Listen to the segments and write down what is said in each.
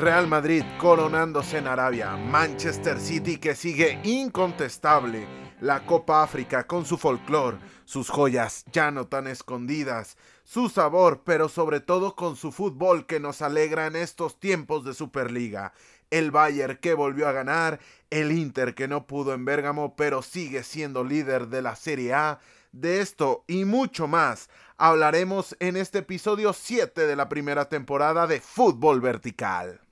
Real Madrid coronándose en Arabia, Manchester City que sigue incontestable, la Copa África con su folclore, sus joyas ya no tan escondidas, su sabor, pero sobre todo con su fútbol que nos alegra en estos tiempos de Superliga, el Bayern que volvió a ganar, el Inter que no pudo en Bérgamo pero sigue siendo líder de la Serie A, de esto y mucho más hablaremos en este episodio 7 de la primera temporada de Fútbol Vertical.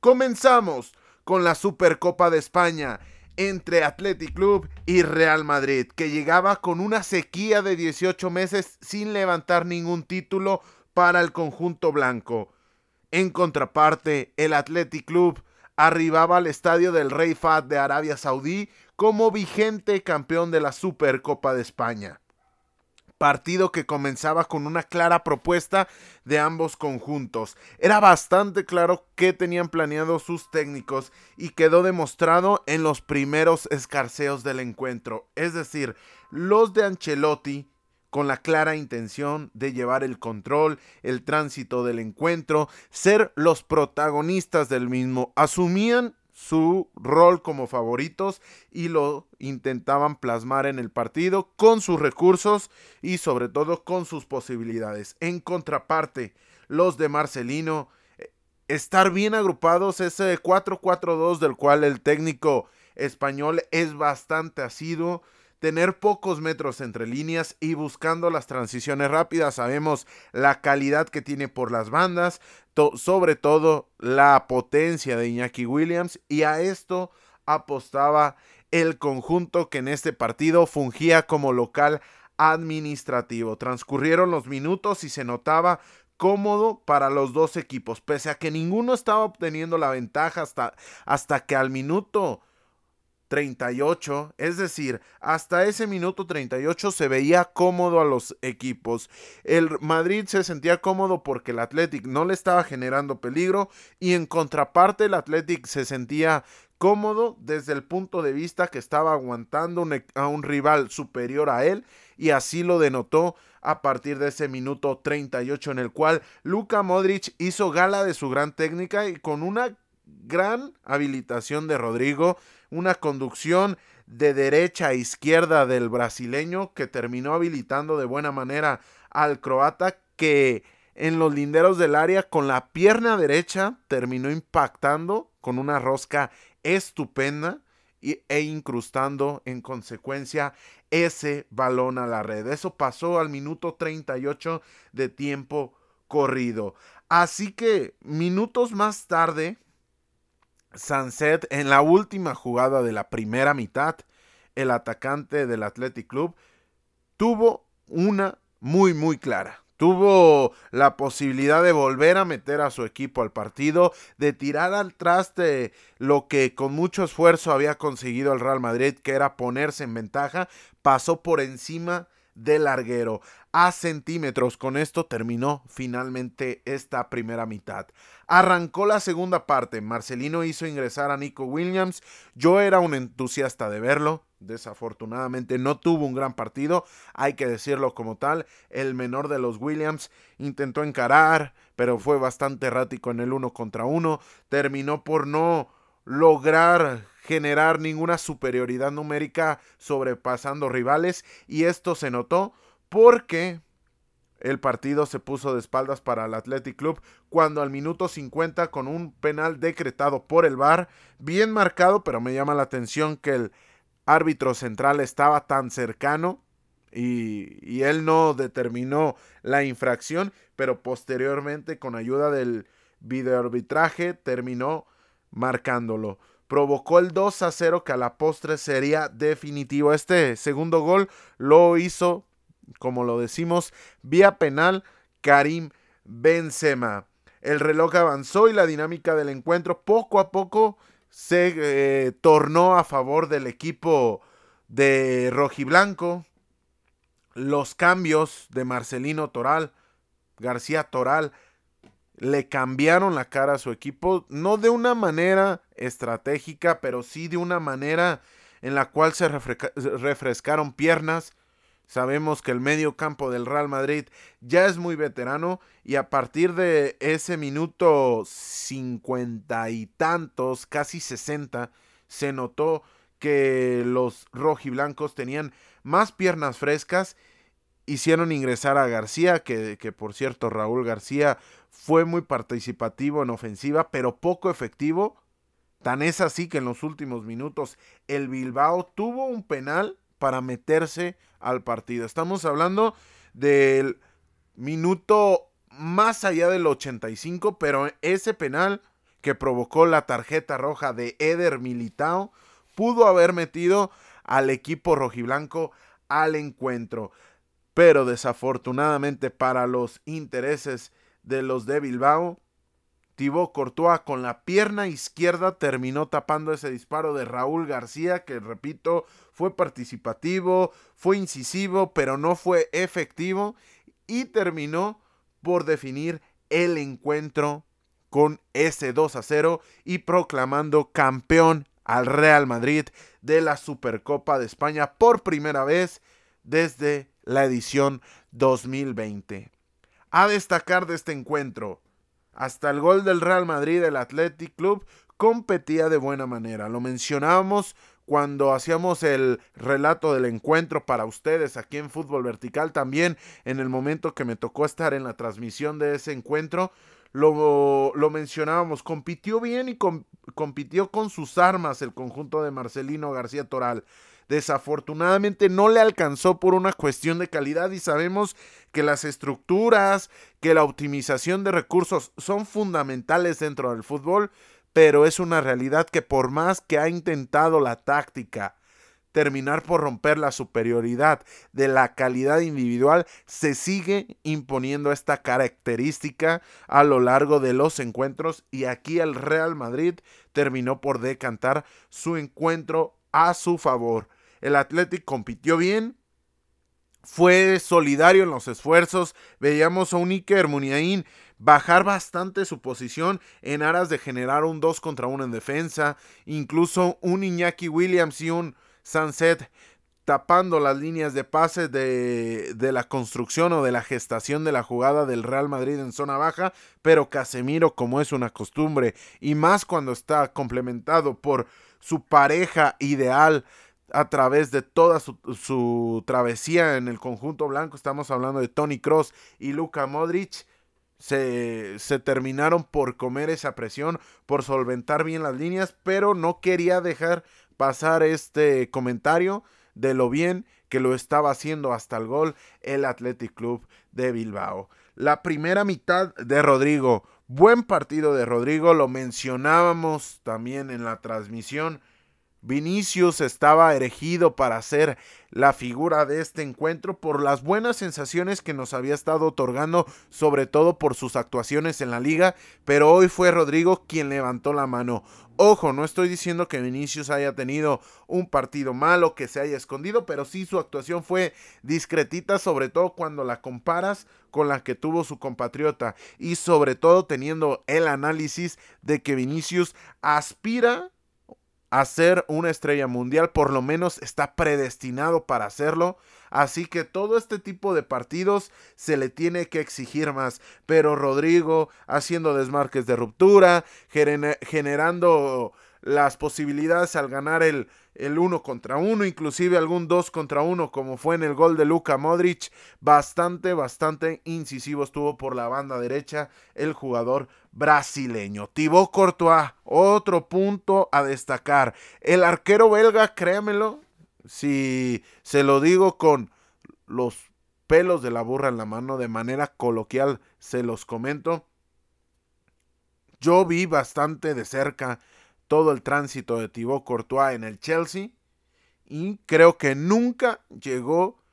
Comenzamos con la Supercopa de España entre Athletic Club y Real Madrid, que llegaba con una sequía de 18 meses sin levantar ningún título para el conjunto blanco. En contraparte, el Athletic Club arribaba al estadio del Rey Fad de Arabia Saudí como vigente campeón de la Supercopa de España partido que comenzaba con una clara propuesta de ambos conjuntos. Era bastante claro qué tenían planeado sus técnicos y quedó demostrado en los primeros escarceos del encuentro, es decir, los de Ancelotti con la clara intención de llevar el control, el tránsito del encuentro, ser los protagonistas del mismo. Asumían su rol como favoritos y lo intentaban plasmar en el partido con sus recursos y sobre todo con sus posibilidades. En contraparte, los de Marcelino, eh, estar bien agrupados, ese 4-4-2 del cual el técnico español es bastante asiduo, tener pocos metros entre líneas y buscando las transiciones rápidas. Sabemos la calidad que tiene por las bandas, sobre todo la potencia de Iñaki Williams y a esto apostaba el conjunto que en este partido fungía como local administrativo. Transcurrieron los minutos y se notaba cómodo para los dos equipos, pese a que ninguno estaba obteniendo la ventaja hasta, hasta que al minuto 38, es decir, hasta ese minuto 38 se veía cómodo a los equipos. El Madrid se sentía cómodo porque el Athletic no le estaba generando peligro y en contraparte el Athletic se sentía cómodo desde el punto de vista que estaba aguantando e, a un rival superior a él y así lo denotó a partir de ese minuto 38 en el cual Luka Modric hizo gala de su gran técnica y con una gran habilitación de Rodrigo una conducción de derecha a izquierda del brasileño que terminó habilitando de buena manera al croata que en los linderos del área con la pierna derecha terminó impactando con una rosca estupenda e incrustando en consecuencia ese balón a la red. Eso pasó al minuto 38 de tiempo corrido. Así que minutos más tarde, Sunset en la última jugada de la primera mitad, el atacante del Athletic Club tuvo una muy muy clara. Tuvo la posibilidad de volver a meter a su equipo al partido, de tirar al traste lo que con mucho esfuerzo había conseguido el Real Madrid, que era ponerse en ventaja, pasó por encima del larguero a centímetros. Con esto terminó finalmente esta primera mitad. Arrancó la segunda parte. Marcelino hizo ingresar a Nico Williams. Yo era un entusiasta de verlo. Desafortunadamente no tuvo un gran partido, hay que decirlo como tal. El menor de los Williams intentó encarar, pero fue bastante errático en el uno contra uno. Terminó por no lograr generar ninguna superioridad numérica sobrepasando rivales y esto se notó porque el partido se puso de espaldas para el Athletic Club cuando al minuto 50 con un penal decretado por el VAR, bien marcado, pero me llama la atención que el árbitro central estaba tan cercano y, y él no determinó la infracción, pero posteriormente con ayuda del videoarbitraje terminó marcándolo. Provocó el 2 a 0 que a la postre sería definitivo. Este segundo gol lo hizo como lo decimos, vía penal Karim Benzema. El reloj avanzó y la dinámica del encuentro poco a poco se eh, tornó a favor del equipo de rojiblanco. Los cambios de Marcelino Toral, García Toral, le cambiaron la cara a su equipo, no de una manera estratégica, pero sí de una manera en la cual se refrescaron piernas, Sabemos que el medio campo del Real Madrid ya es muy veterano y a partir de ese minuto cincuenta y tantos, casi sesenta, se notó que los rojiblancos tenían más piernas frescas. Hicieron ingresar a García, que, por cierto Raúl García fue muy participativo en ofensiva, pero poco efectivo. Tan es así que en los últimos minutos el Bilbao tuvo un penal para meterse al partido. Estamos hablando del minuto más allá del 85, pero ese penal que provocó la tarjeta roja de Eder Militao pudo haber metido al equipo rojiblanco al encuentro. Pero desafortunadamente para los intereses de los de Bilbao, Thibaut Courtois con la pierna izquierda terminó tapando ese disparo de Raúl García, que repito, fue participativo, fue incisivo, pero no fue efectivo y terminó por definir el encuentro con ese 2 a 0 y proclamando campeón al Real Madrid de la Supercopa de España por primera vez desde la edición 2020. A destacar de este encuentro, hasta el gol del Real Madrid, el Athletic Club competía de buena manera. Lo mencionábamos cuando hacíamos el relato del encuentro para ustedes aquí en Fútbol Vertical, también en el momento que me tocó estar en la transmisión de ese encuentro, lo, lo mencionábamos, compitió bien y compitió con sus armas el conjunto de Marcelino García Toral. Desafortunadamente no le alcanzó por una cuestión de calidad y sabemos que las estructuras, que la optimización de recursos son fundamentales dentro del fútbol, pero es una realidad que por más que ha intentado la táctica terminar por romper la superioridad de la calidad individual, se sigue imponiendo esta característica a lo largo de los encuentros y aquí el Real Madrid terminó por decantar su encuentro a su favor. El Athletic compitió bien, fue solidario en los esfuerzos. Veíamos a un Iker Muniain bajar bastante su posición en aras de generar un 2 contra 1 en defensa. Incluso un Iñaki Williams y un Sunset tapando las líneas de pase de, de, la construcción o de la gestación de la jugada del Real Madrid en zona baja, pero Casemiro, como es una costumbre, y más cuando está complementado por su pareja ideal a través de toda su, travesía en el conjunto blanco. Estamos hablando de Tony Cross y Luka Modric. Se, se, terminaron por comer esa presión, por solventar bien las líneas, pero no quería dejar pasar este comentario de lo bien que lo estaba haciendo hasta el gol el Athletic Club de Bilbao. La primera mitad de Rodrigo, buen partido de Rodrigo, lo mencionábamos también en la transmisión Vinicius estaba erigido para ser la figura de este encuentro por las buenas sensaciones que nos había estado otorgando, sobre todo por sus actuaciones en la liga, pero hoy fue Rodrigo quien levantó la mano. Ojo, no estoy diciendo que Vinicius haya tenido un partido malo, que se haya escondido, pero sí su actuación fue discretita, sobre todo cuando la comparas con la que tuvo su compatriota y sobre todo teniendo el análisis de que Vinicius aspira a ser una estrella mundial, por lo menos está predestinado para hacerlo. Así que todo este tipo de partidos se le tiene que exigir más. Pero Rodrigo haciendo desmarques de ruptura, generando las posibilidades al ganar el, el uno contra uno, inclusive algún dos contra uno, como fue en el gol de Luka Modric. Bastante, bastante incisivo estuvo por la banda derecha el jugador brasileño. Thibaut Courtois, otro punto a destacar. El arquero belga, créamelo, si se lo digo con los pelos de la burra en la mano, de manera coloquial, se los comento. Yo vi bastante de cerca todo el tránsito de Thibaut Courtois en el Chelsea y creo que nunca llegó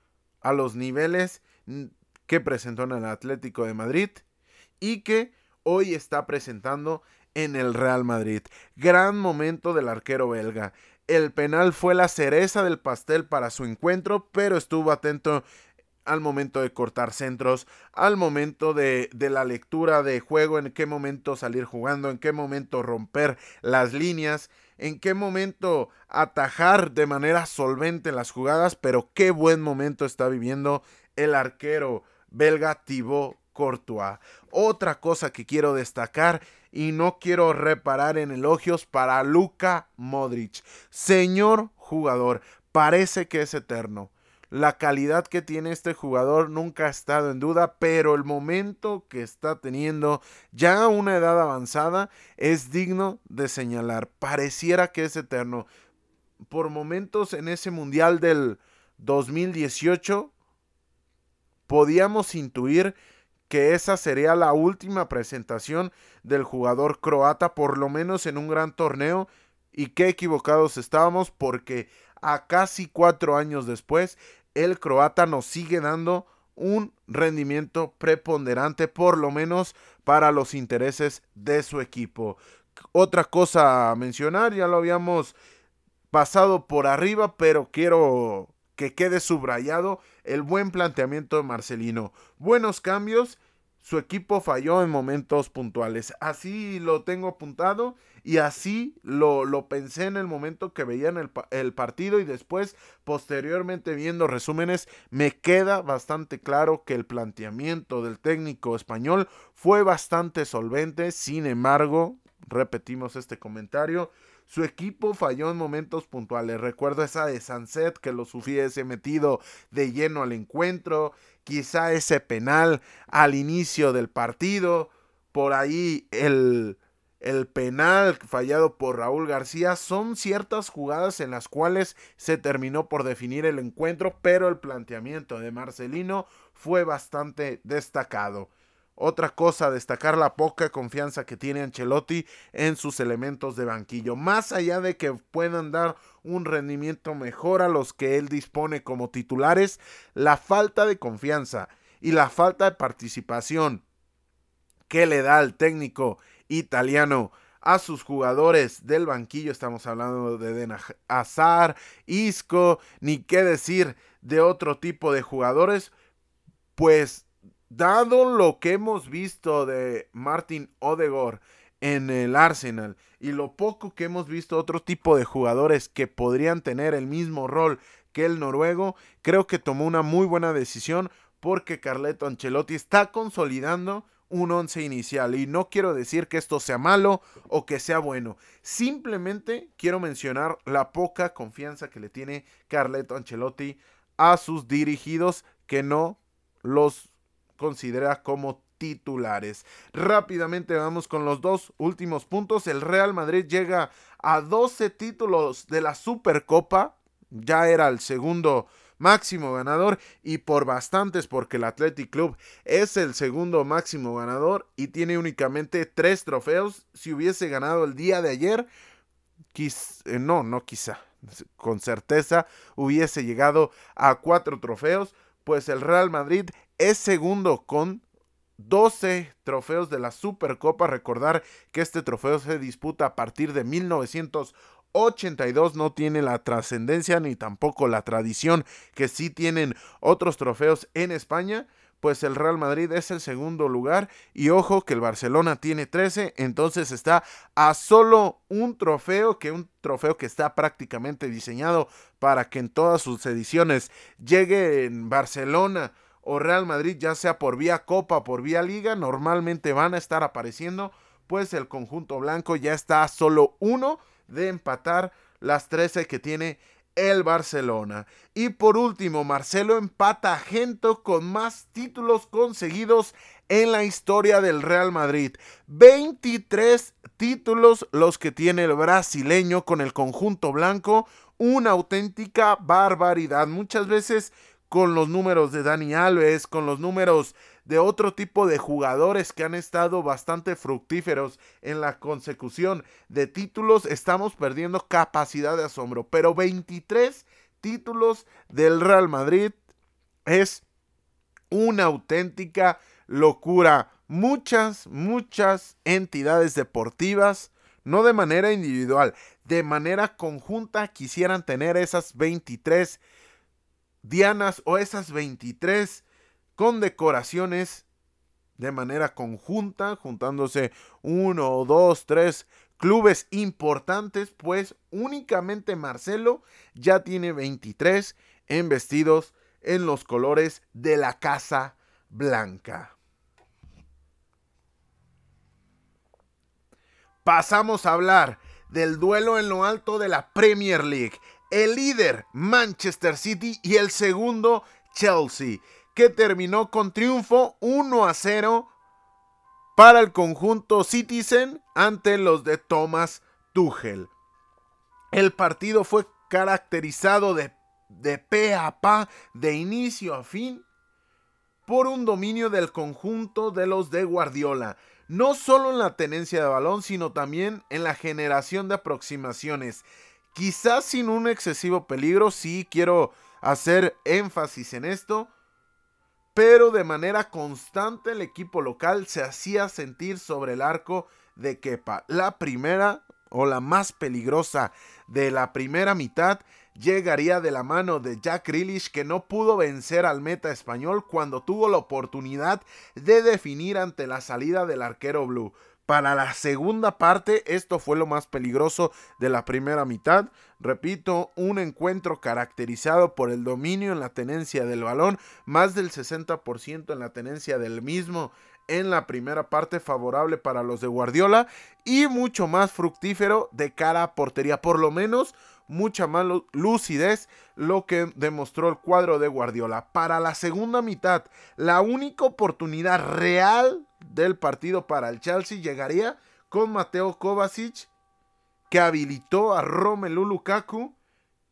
a los niveles que presentó en el Atlético de Madrid y que hoy está presentando en el Real Madrid. Gran momento del arquero belga. El penal fue la cereza del pastel para su encuentro, pero estuvo atento al momento de cortar centros, al momento de, de, la lectura de juego, en qué momento salir jugando, en qué momento romper las líneas. en qué momento atajar de manera solvente las jugadas, pero qué buen momento está viviendo el arquero belga Thibaut Courtois. Otra cosa que quiero destacar y no quiero reparar en elogios para Luka Modric. Señor jugador, parece que es eterno. La calidad que tiene este jugador nunca ha estado en duda, pero el momento que está teniendo ya a una edad avanzada es digno de señalar. Pareciera que es eterno. Por momentos en ese Mundial del 2018 podíamos intuir que esa sería la última presentación del jugador croata, por lo menos en un gran torneo, y qué equivocados estábamos porque a casi cuatro años después el croata nos sigue dando un rendimiento preponderante, por lo menos para los intereses de su equipo. Otra cosa a mencionar, ya lo habíamos pasado por arriba, pero quiero que quede subrayado el buen planteamiento de Marcelino. Buenos cambios su equipo falló en momentos puntuales. Así lo tengo apuntado y así lo, lo pensé en el momento que veía el, el, partido y después, posteriormente viendo resúmenes, me queda bastante claro que el planteamiento del técnico español fue bastante solvente. Sin embargo, repetimos este comentario, su equipo falló en momentos puntuales. Recuerdo esa de Sunset que los hubiese metido de lleno al encuentro. Quizá ese penal al inicio del partido. Por ahí el, el penal fallado por Raúl García. Son ciertas jugadas en las cuales se terminó por definir el encuentro. Pero el planteamiento de Marcelino fue bastante destacado. Otra cosa, destacar la poca confianza que tiene Ancelotti en sus elementos de banquillo. Más allá de que puedan dar un rendimiento mejor a los que él dispone como titulares, la falta de confianza y la falta de participación que le da el técnico italiano a sus jugadores del banquillo, estamos hablando de Den Hazard, Isco, ni qué decir de otro tipo de jugadores, pues dado lo que hemos visto de Martin Odegaard en el Arsenal y lo poco que hemos visto otro tipo de jugadores que podrían tener el mismo rol que el noruego, creo que tomó una muy buena decisión porque Carleto Ancelotti está consolidando un once inicial. Y no quiero decir que esto sea malo o que sea bueno, simplemente quiero mencionar la poca confianza que le tiene Carleto Ancelotti a sus dirigidos que no los considera como titulares. Rápidamente vamos con los dos últimos puntos. El Real Madrid llega a 12 títulos de la Supercopa. Ya era el segundo máximo ganador y por bastantes porque el Athletic Club es el segundo máximo ganador y tiene únicamente tres trofeos. Si hubiese ganado el día de ayer, eh, no, no quizá, con certeza hubiese llegado a cuatro trofeos, pues el Real Madrid es segundo con 12 trofeos de la Supercopa. Recordar que este trofeo se disputa a partir de 1982. No tiene la trascendencia ni tampoco la tradición que sí tienen otros trofeos en España. Pues el Real Madrid es el segundo lugar. Y ojo que el Barcelona tiene 13. Entonces está a solo un trofeo, que un trofeo que está prácticamente diseñado para que en todas sus ediciones llegue en Barcelona o Real Madrid, ya sea por vía Copa, por vía Liga, normalmente van a estar apareciendo, pues el conjunto blanco ya está a solo uno de empatar las 13 que tiene el Barcelona. Y por último, Marcelo empata a Gento con más títulos conseguidos en la historia del Real Madrid. 23 títulos los que tiene el brasileño con el conjunto blanco. Una auténtica barbaridad. Muchas veces con los números de Dani Alves, con los números de otro tipo de jugadores que han estado bastante fructíferos en la consecución de títulos, estamos perdiendo capacidad de asombro. Pero 23 títulos del Real Madrid es una auténtica locura. Muchas, muchas entidades deportivas, no de manera individual, de manera conjunta quisieran tener esas 23 dianas o esas 23 condecoraciones de manera conjunta, juntándose uno, dos, tres clubes importantes, pues únicamente Marcelo ya tiene 23 en vestidos en los colores de la Casa Blanca. Pasamos a hablar del duelo en lo alto de la Premier League. El líder Manchester City y el segundo Chelsea, que terminó con triunfo 1 a 0 para el conjunto Citizen ante los de Thomas Tuchel. El partido fue caracterizado de, de pe a pa, de inicio a fin, por un dominio del conjunto de los de Guardiola, no solo en la tenencia de balón, sino también en la generación de aproximaciones. Quizás sin un excesivo peligro, sí quiero hacer énfasis en esto, pero de manera constante el equipo local se hacía sentir sobre el arco de Kepa. La primera o la más peligrosa de la primera mitad llegaría de la mano de Jack Grealish que no pudo vencer al meta español cuando tuvo la oportunidad de definir ante la salida del arquero blue. Para la segunda parte, esto fue lo más peligroso de la primera mitad. Repito, un encuentro caracterizado por el dominio en la tenencia del balón, más del 60% en la tenencia del mismo en la primera parte favorable para los de Guardiola y mucho más fructífero de cara a portería, por lo menos mucha más lucidez lo que demostró el cuadro de Guardiola. Para la segunda mitad, la única oportunidad real del partido para el Chelsea llegaría con Mateo Kovacic, que habilitó a Romelu Lukaku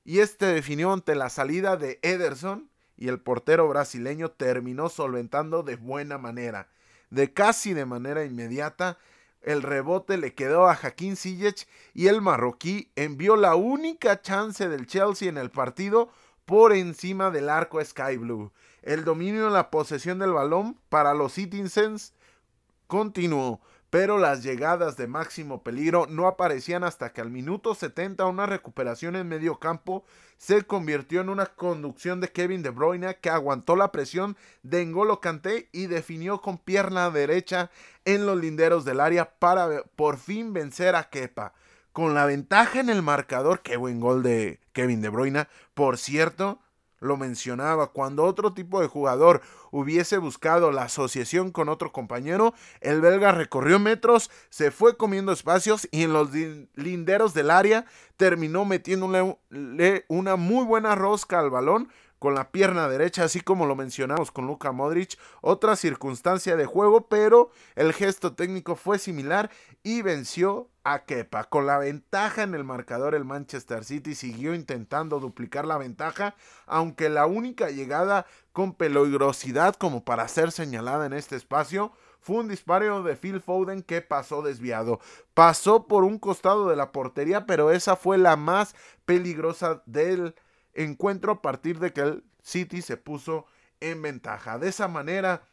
y este definió ante la salida de Ederson y el portero brasileño terminó solventando de buena manera, de casi de manera inmediata el rebote le quedó a Jaquín Ziyech y el marroquí envió la única chance del Chelsea en el partido por encima del arco Sky Blue. El dominio en la posesión del balón para los Citizens continuó, pero las llegadas de máximo peligro no aparecían hasta que al minuto 70 una recuperación en medio campo se convirtió en una conducción de Kevin De Bruyne que aguantó la presión de N'Golo Kanté y definió con pierna derecha en los linderos del área para por fin vencer a Kepa. Con la ventaja en el marcador, qué buen gol de Kevin De Bruyne, por cierto, lo mencionaba, cuando otro tipo de jugador hubiese buscado la asociación con otro compañero, el belga recorrió metros, se fue comiendo espacios y en los linderos del área terminó metiéndole una muy buena rosca al balón con la pierna derecha, así como lo mencionamos con Luka Modric, otra circunstancia de juego, pero el gesto técnico fue similar y venció a Kepa. Con la ventaja en el marcador, el Manchester City siguió intentando duplicar la ventaja, aunque la única llegada con peligrosidad como para ser señalada en este espacio fue un disparo de Phil Foden que pasó desviado. Pasó por un costado de la portería, pero esa fue la más peligrosa del encuentro a partir de que el City se puso en ventaja. De esa manera,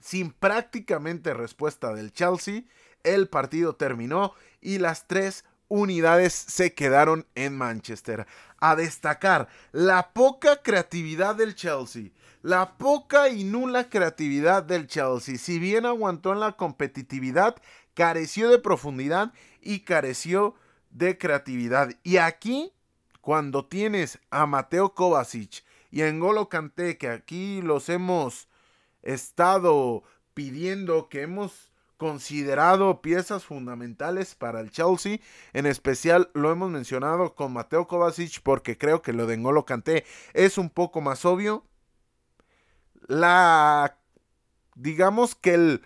sin prácticamente respuesta del Chelsea, el partido terminó y las tres unidades se quedaron en Manchester. A destacar la poca creatividad del Chelsea. La poca y nula creatividad del Chelsea. Si bien aguantó en la competitividad, careció de profundidad y careció de creatividad. Y aquí cuando tienes a Mateo Kovacic y a Engolo Kanté, que aquí los hemos estado pidiendo, que hemos considerado piezas fundamentales para el Chelsea, en especial lo hemos mencionado con Mateo Kovacic porque creo que lo de Engolo Kanté es un poco más obvio. La digamos que el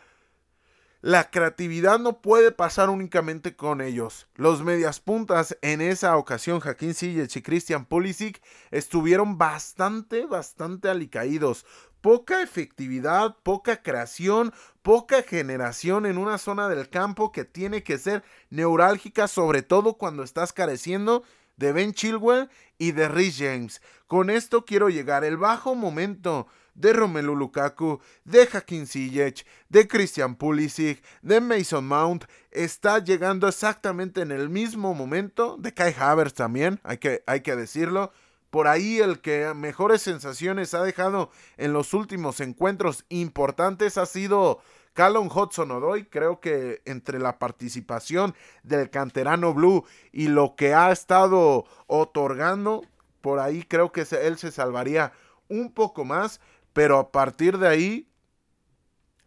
la creatividad no puede pasar únicamente con ellos. Los medias puntas en esa ocasión, Jaquín Ziyech y Christian Pulisic, estuvieron bastante, bastante alicaídos. Poca efectividad, poca creación, poca generación en una zona del campo que tiene que ser neurálgica, sobre todo cuando estás careciendo de Ben Chilwell y de Rhys James. Con esto quiero llegar. El bajo momento de Romelu Lukaku, de Hakim Ziyech, de Christian Pulisic, de Mason Mount, está llegando exactamente en el mismo momento, de Kai Havertz también, hay que, hay que decirlo, Por ahí el que mejores sensaciones ha dejado en los últimos encuentros importantes ha sido Callum Hudson Odoy. Creo que entre la participación del canterano Blue y lo que ha estado otorgando, por ahí creo que él se salvaría un poco más. Pero a partir de ahí,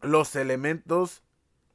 los elementos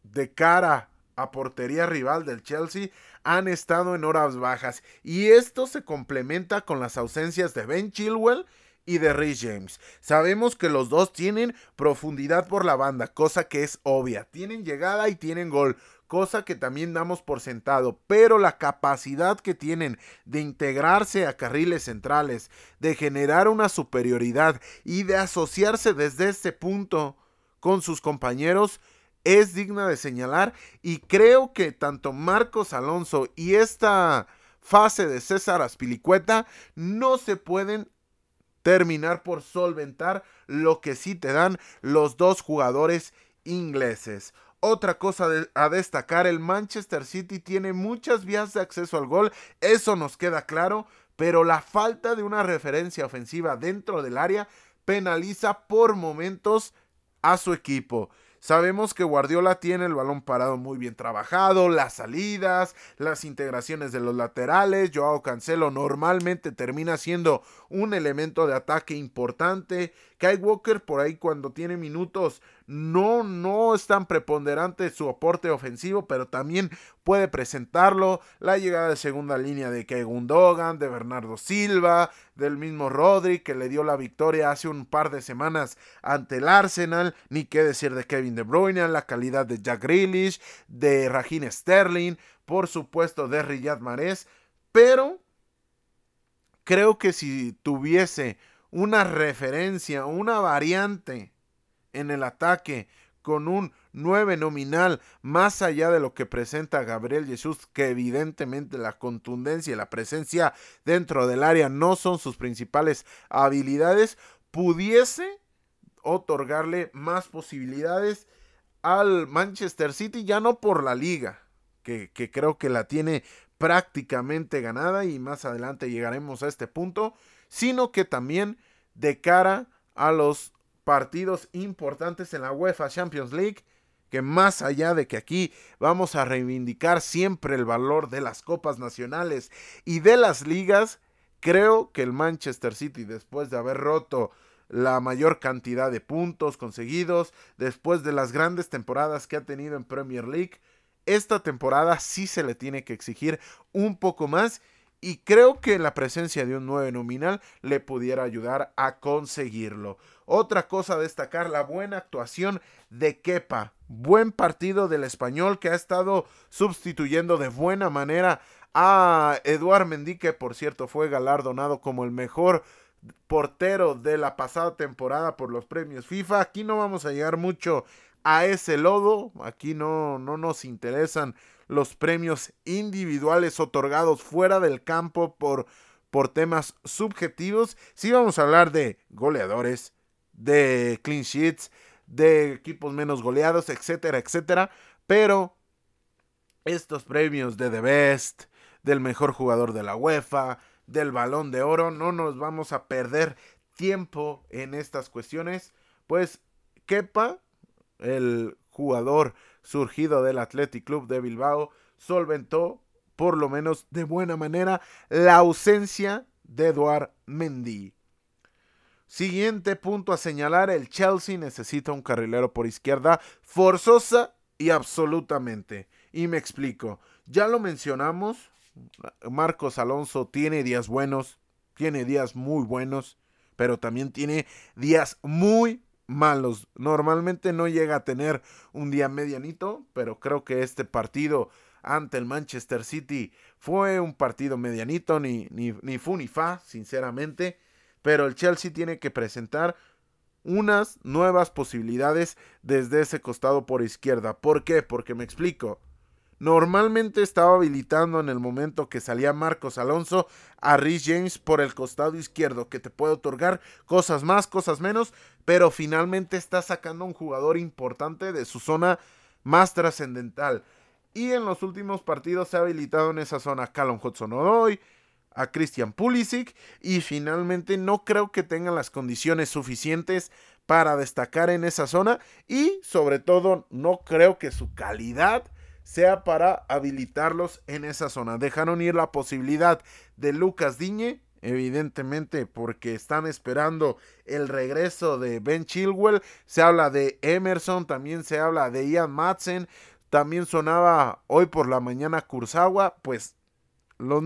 de cara a portería rival del Chelsea han estado en horas bajas y esto se complementa con las ausencias de Ben Chilwell y de Rhys James. Sabemos que los dos tienen profundidad por la banda, cosa que es obvia. Tienen llegada y tienen gol, cosa que también damos por sentado, pero la capacidad que tienen de integrarse a carriles centrales, de generar una superioridad y de asociarse desde ese punto con sus compañeros es digna de señalar y creo que tanto Marcos Alonso y esta fase de César Aspilicueta no se pueden terminar por solventar lo que sí te dan los dos jugadores ingleses. Otra cosa a destacar, el Manchester City tiene muchas vías de acceso al gol, eso nos queda claro, pero la falta de una referencia ofensiva dentro del área penaliza por momentos a su equipo. Sabemos que Guardiola tiene el balón parado muy bien trabajado, las salidas, las integraciones de los laterales. Joao Cancelo normalmente termina siendo un elemento de ataque importante. Kai Walker por ahí cuando tiene minutos no, no es tan preponderante su aporte ofensivo, pero también puede presentarlo. La llegada de segunda línea de Kei Gundogan, de Bernardo Silva, del mismo Rodri, que le dio la victoria hace un par de semanas ante el Arsenal. Ni qué decir de Kevin De Bruyne, la calidad de Jack Grealish, de Raheem Sterling, por supuesto de Riyad Mahrez. Pero creo que si tuviese una referencia, una variante en el ataque con un 9 nominal más allá de lo que presenta Gabriel Jesús, que evidentemente la contundencia y la presencia dentro del área no son sus principales habilidades, pudiese otorgarle más posibilidades al Manchester City, ya no por la liga, que, que creo que la tiene prácticamente ganada y más adelante llegaremos a este punto, sino que también de cara a los partidos importantes en la UEFA Champions League, que más allá de que aquí vamos a reivindicar siempre el valor de las copas nacionales y de las ligas, creo que el Manchester City, después de haber roto la mayor cantidad de puntos conseguidos, después de las grandes temporadas que ha tenido en Premier League, esta temporada sí se le tiene que exigir un poco más y creo que la presencia de un 9 nominal le pudiera ayudar a conseguirlo. Otra cosa a destacar, la buena actuación de Kepa. Buen partido del español que ha estado sustituyendo de buena manera a Eduard Mendy, que por cierto fue galardonado como el mejor portero de la pasada temporada por los premios FIFA. Aquí no vamos a llegar mucho a ese lodo, aquí no, no nos interesan los premios individuales otorgados fuera del campo por, por temas subjetivos. Sí vamos a hablar de goleadores, de clean sheets, de equipos menos goleados, etcétera, etcétera. Pero estos premios de The Best, del mejor jugador de la UEFA, del balón de oro, no nos vamos a perder tiempo en estas cuestiones. Pues Kepa, el jugador surgido del Athletic Club de Bilbao, solventó, por lo menos de buena manera, la ausencia de Eduard Mendy. Siguiente punto a señalar, el Chelsea necesita un carrilero por izquierda forzosa y absolutamente. Y me explico, ya lo mencionamos, Marcos Alonso tiene días buenos, tiene días muy buenos, pero también tiene días muy malos. Normalmente no llega a tener un día medianito, pero creo que este partido ante el Manchester City fue un partido medianito, ni, ni, ni fu ni fa, sinceramente. Pero el Chelsea tiene que presentar unas nuevas posibilidades desde ese costado por izquierda. ¿Por qué? Porque me explico. Normalmente estaba habilitando en el momento que salía Marcos Alonso a Rhys James por el costado izquierdo, que te puede otorgar cosas más, cosas menos, pero finalmente está sacando un jugador importante de su zona más trascendental. Y en los últimos partidos se ha habilitado en esa zona Callum Hudson-Odoi, a Christian Pulisic y finalmente no creo que tengan las condiciones suficientes para destacar en esa zona y sobre todo no creo que su calidad sea para habilitarlos en esa zona. Dejaron ir la posibilidad de Lucas Diñe, evidentemente porque están esperando el regreso de Ben Chilwell. Se habla de Emerson, también se habla de Ian Madsen, también sonaba hoy por la mañana Kurzawa, pues los,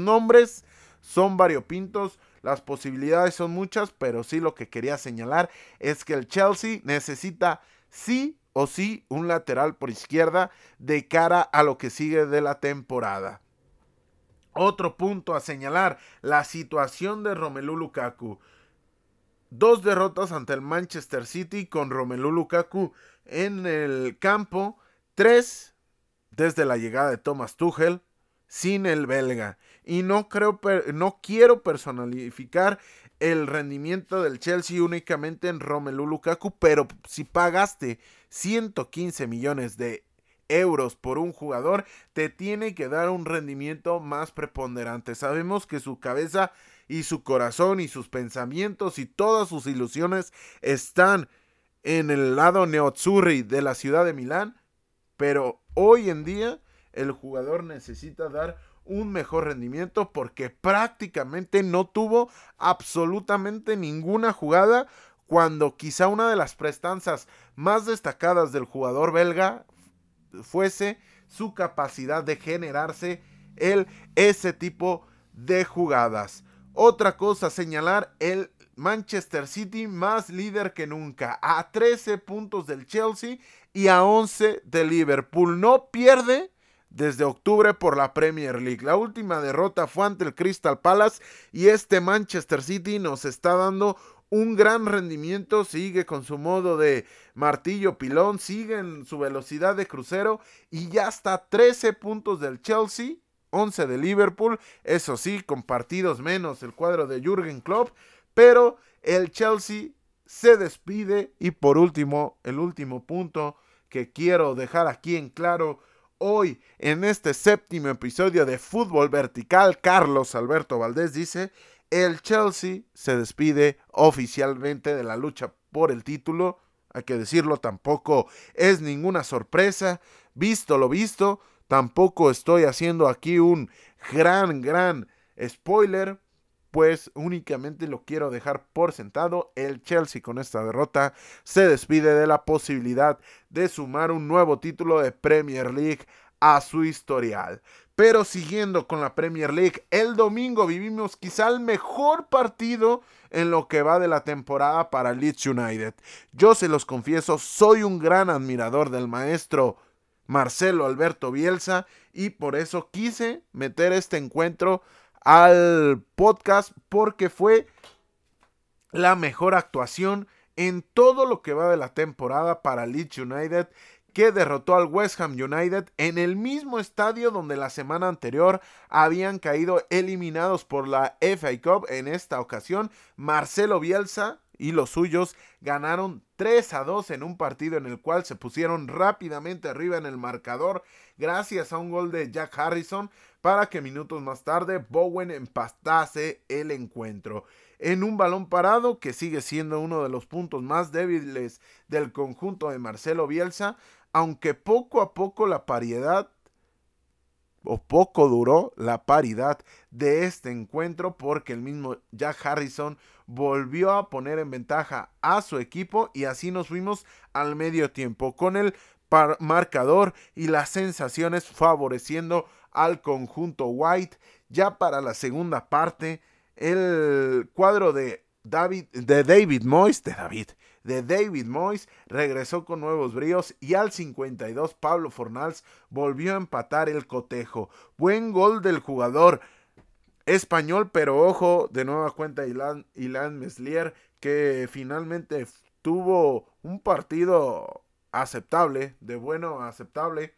nombres son variopintos. Las posibilidades son muchas, pero sí lo que quería señalar es que el Chelsea necesita sí o sí un lateral por izquierda de cara a lo que sigue de la temporada. Otro punto a señalar, la situación de Romelu Lukaku. Dos derrotas ante el Manchester City con Romelu Lukaku en el campo. Tres desde la llegada de Thomas Tuchel sin el belga. Y no creo, no quiero personalificar el rendimiento del Chelsea únicamente en Romelu Lukaku, pero si pagaste 115 millones de euros por un jugador, te tiene que dar un rendimiento más preponderante. Sabemos que su cabeza y su corazón y sus pensamientos y todas sus ilusiones están en el lado neozzurri de la ciudad de Milán, pero hoy en día el jugador necesita dar un mejor rendimiento porque prácticamente no tuvo absolutamente ninguna jugada cuando quizá una de las prestanzas más destacadas del jugador belga fuese su capacidad de generarse el, ese tipo de jugadas. Otra cosa a señalar, el Manchester City más líder que nunca, a 13 puntos del Chelsea y a 11 de Liverpool. No pierde desde octubre por la Premier League. La última derrota fue ante el Crystal Palace y este Manchester City nos está dando un gran rendimiento, sigue con su modo de martillo pilón, sigue en su velocidad de crucero y ya está 13 puntos del Chelsea, 11 de Liverpool, eso sí, con partidos menos el cuadro de Jürgen Klopp, pero el Chelsea se despide y por último, el último punto que quiero dejar aquí en claro hoy en este séptimo episodio de Fútbol Vertical, Carlos Alberto Valdés dice, el Chelsea se despide oficialmente de la lucha por el título. Hay que decirlo, tampoco es ninguna sorpresa. Visto lo visto, tampoco estoy haciendo aquí un gran, gran spoiler pues únicamente lo quiero dejar por sentado. El Chelsea con esta derrota se despide de la posibilidad de sumar un nuevo título de Premier League a su historial. Pero siguiendo con la Premier League, el domingo vivimos quizá el mejor partido en lo que va de la temporada para Leeds United. Yo se los confieso, soy un gran admirador del maestro Marcelo Alberto Bielsa y por eso quise meter este encuentro al podcast porque fue la mejor actuación en todo lo que va de la temporada para Leeds United que derrotó al West Ham United en el mismo estadio donde la semana anterior habían caído eliminados por la FA Cup. En esta ocasión, Marcelo Bielsa y los suyos ganaron 3 a 2 en un partido en el cual se pusieron rápidamente arriba en el marcador gracias a un gol de Jack Harrison para que minutos más tarde Bowen empastase el encuentro. En un balón parado que sigue siendo uno de los puntos más débiles del conjunto de Marcelo Bielsa, aunque poco a poco la paridad o poco duró la paridad de este encuentro porque el mismo Jack Harrison volvió a poner en ventaja a su equipo y así nos fuimos al medio tiempo con el marcador y las sensaciones favoreciendo al conjunto White. Ya para la segunda parte, el cuadro de David, de David Moyes, de David, de David Moyes regresó con nuevos bríos y al 52 Pablo Fornals volvió a empatar el cotejo. Buen gol del jugador español, pero ojo, de nueva cuenta Ilan, Ilan Meslier, que finalmente tuvo un partido aceptable, de bueno aceptable.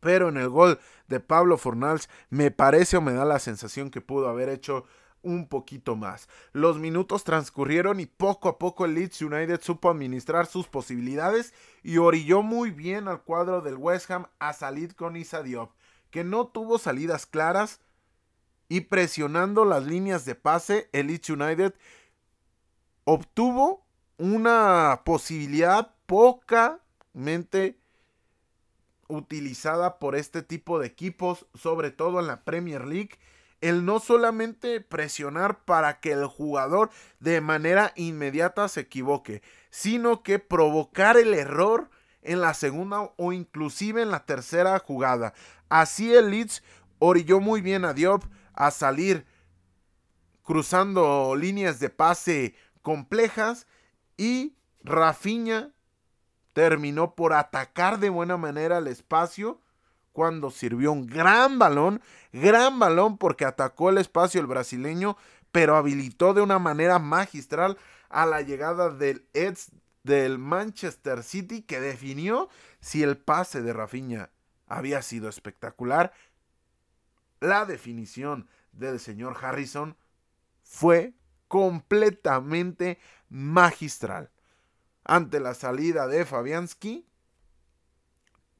Pero en el gol de Pablo Fornals me parece o me da la sensación que pudo haber hecho un poquito más. Los minutos transcurrieron y poco a poco el Leeds United supo administrar sus posibilidades y orilló muy bien al cuadro del West Ham a salir con Isa Diop, que no tuvo salidas claras, y presionando las líneas de pase, el Leeds United obtuvo una posibilidad pocamente utilizada por este tipo de equipos, sobre todo en la Premier League, el no solamente presionar para que el jugador de manera inmediata se equivoque, sino que provocar el error en la segunda o inclusive en la tercera jugada. Así el Leeds orilló muy bien a Diop a salir cruzando líneas de pase complejas y Rafinha terminó por atacar de buena manera el espacio cuando sirvió un gran balón, gran balón porque atacó el espacio el brasileño, pero habilitó de una manera magistral a la llegada del Eds del Manchester City que definió si el pase de Rafinha había sido espectacular. La definición del señor Harrison fue completamente magistral. Ante la salida de Fabianski,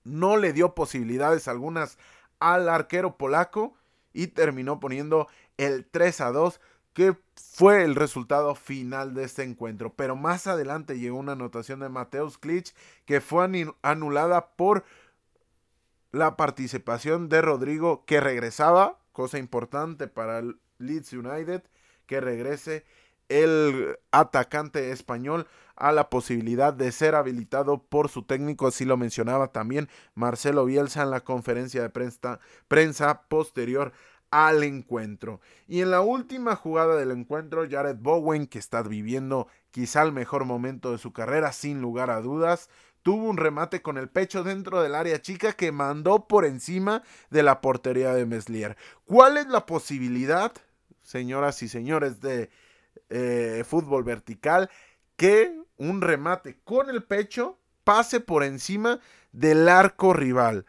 no le dio posibilidades algunas al arquero polaco y terminó poniendo el 3 a 2 que fue el resultado final de este encuentro. Pero más adelante llegó una anotación de Mateus Klitsch que fue anulada por la participación de Rodrigo que regresaba, cosa importante para el Leeds United, que regrese el atacante español a la posibilidad de ser habilitado por su técnico, así lo mencionaba también Marcelo Bielsa en la conferencia de prensa, posterior al encuentro. Y en la última jugada del encuentro, Jared Bowen, que está viviendo quizá el mejor momento de su carrera, sin lugar a dudas, tuvo un remate con el pecho dentro del área chica que mandó por encima de la portería de Meslier. ¿Cuál es la posibilidad, señoras y señores de eh, fútbol vertical, que un remate con el pecho pase por encima del arco rival.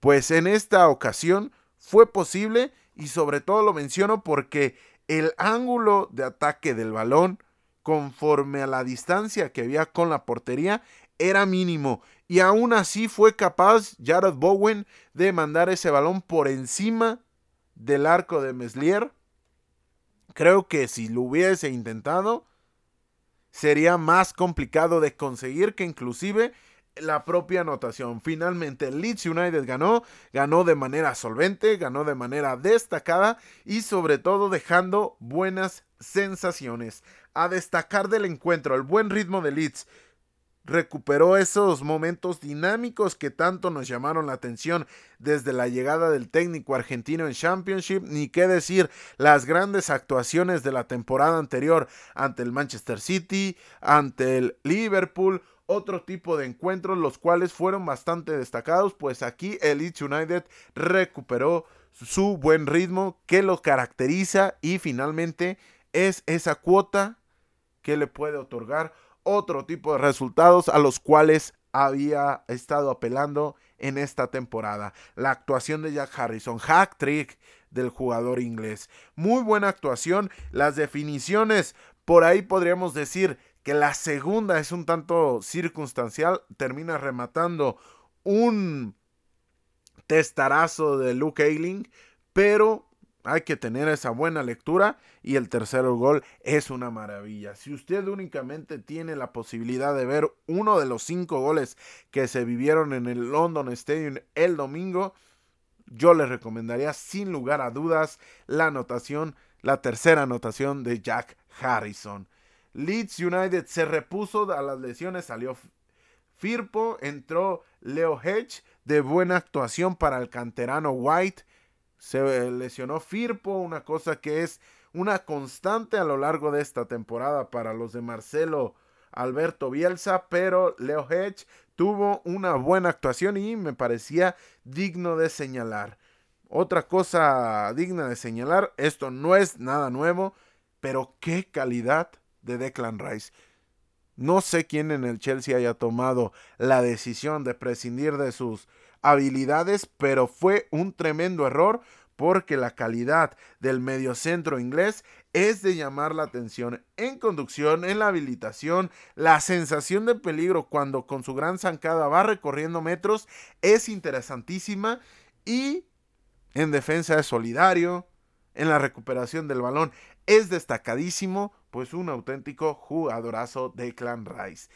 Pues en esta ocasión fue posible y sobre todo lo menciono porque el ángulo de ataque del balón conforme a la distancia que había con la portería era mínimo y aún así fue capaz Jared Bowen de mandar ese balón por encima del arco de Meslier. Creo que si lo hubiese intentado sería más complicado de conseguir que inclusive la propia anotación. Finalmente, Leeds United ganó, ganó de manera solvente, ganó de manera destacada y sobre todo dejando buenas sensaciones. A destacar del encuentro, el buen ritmo de Leeds, recuperó esos momentos dinámicos que tanto nos llamaron la atención desde la llegada del técnico argentino en Championship, ni qué decir las grandes actuaciones de la temporada anterior ante el Manchester City, ante el Liverpool, otro tipo de encuentros los cuales fueron bastante destacados, pues aquí el Leeds United recuperó su buen ritmo que lo caracteriza y finalmente es esa cuota que le puede otorgar otro tipo de resultados a los cuales había estado apelando en esta temporada. La actuación de Jack Harrison, hack trick del jugador inglés. Muy buena actuación. Las definiciones, por ahí podríamos decir que la segunda es un tanto circunstancial. Termina rematando un testarazo de Luke Ayling, pero hay que tener esa buena lectura y el tercer gol es una maravilla. Si usted únicamente tiene la posibilidad de ver uno de los cinco goles que se vivieron en el London Stadium el domingo, yo le recomendaría sin lugar a dudas la anotación, la tercera anotación de Jack Harrison. Leeds United se repuso a las lesiones, salió Firpo, entró Leo Hedge de buena actuación para el canterano White se lesionó Firpo, una cosa que es una constante a lo largo de esta temporada para los de Marcelo Alberto Bielsa, pero Leo Hedge tuvo una buena actuación y me parecía digno de señalar. Otra cosa digna de señalar, esto no es nada nuevo, pero qué calidad de Declan Rice. No sé quién en el Chelsea haya tomado la decisión de prescindir de sus habilidades, pero fue un tremendo error porque la calidad del mediocentro inglés es de llamar la atención en conducción, en la habilitación, la sensación de peligro cuando con su gran zancada va recorriendo metros es interesantísima y en defensa es solidario, en la recuperación del balón es destacadísimo, pues un auténtico jugadorazo de Clan Rice.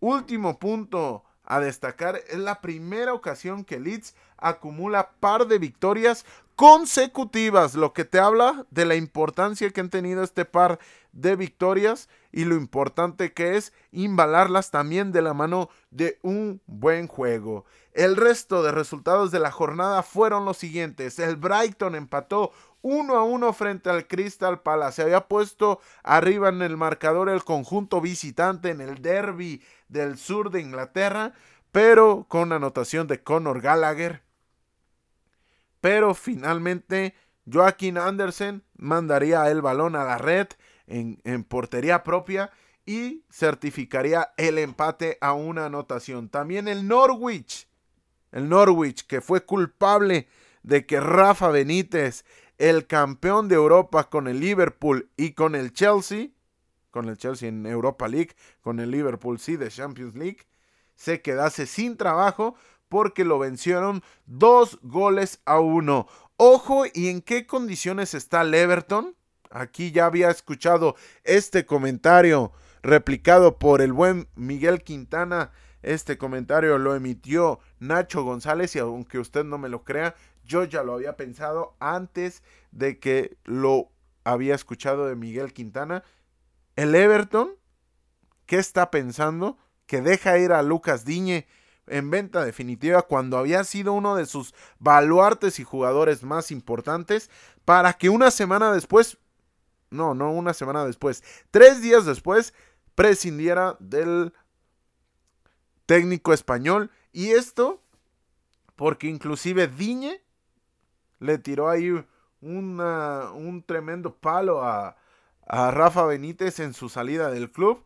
Último punto a destacar, es la primera ocasión que Leeds acumula par de victorias consecutivas, lo que te habla de la importancia que han tenido este par de victorias y lo importante que es imbalarlas también de la mano de un buen juego. El resto de resultados de la jornada fueron los siguientes. El Brighton empató 1 a 1 frente al Crystal Palace. Se había puesto arriba en el marcador el conjunto visitante en el derby del sur de Inglaterra, pero con anotación de Conor Gallagher. Pero finalmente Joaquín Andersen mandaría el balón a la red en, portería propia y certificaría el empate a una anotación. También el Norwich, el Norwich que fue culpable de que Rafa Benítez, el campeón de Europa con el Liverpool y con el Chelsea, con el Chelsea en Europa League, con el Liverpool sí de Champions League, se quedase sin trabajo porque lo vencieron dos goles a uno. Ojo, ¿y en qué condiciones está el Everton? Aquí ya había escuchado este comentario replicado por el buen Miguel Quintana. Este comentario lo emitió Nacho González y aunque usted no me lo crea, yo ya lo había pensado antes de que lo había escuchado de Miguel Quintana. El Everton, ¿qué está pensando? Que deja ir a Lucas Diñe en venta definitiva cuando había sido uno de sus baluartes y jugadores más importantes para que una semana después, no, no una semana después, tres días después, prescindiera del técnico español. Y esto porque inclusive Diñe le tiró ahí un tremendo palo a, a Rafa Benítez en su salida del club,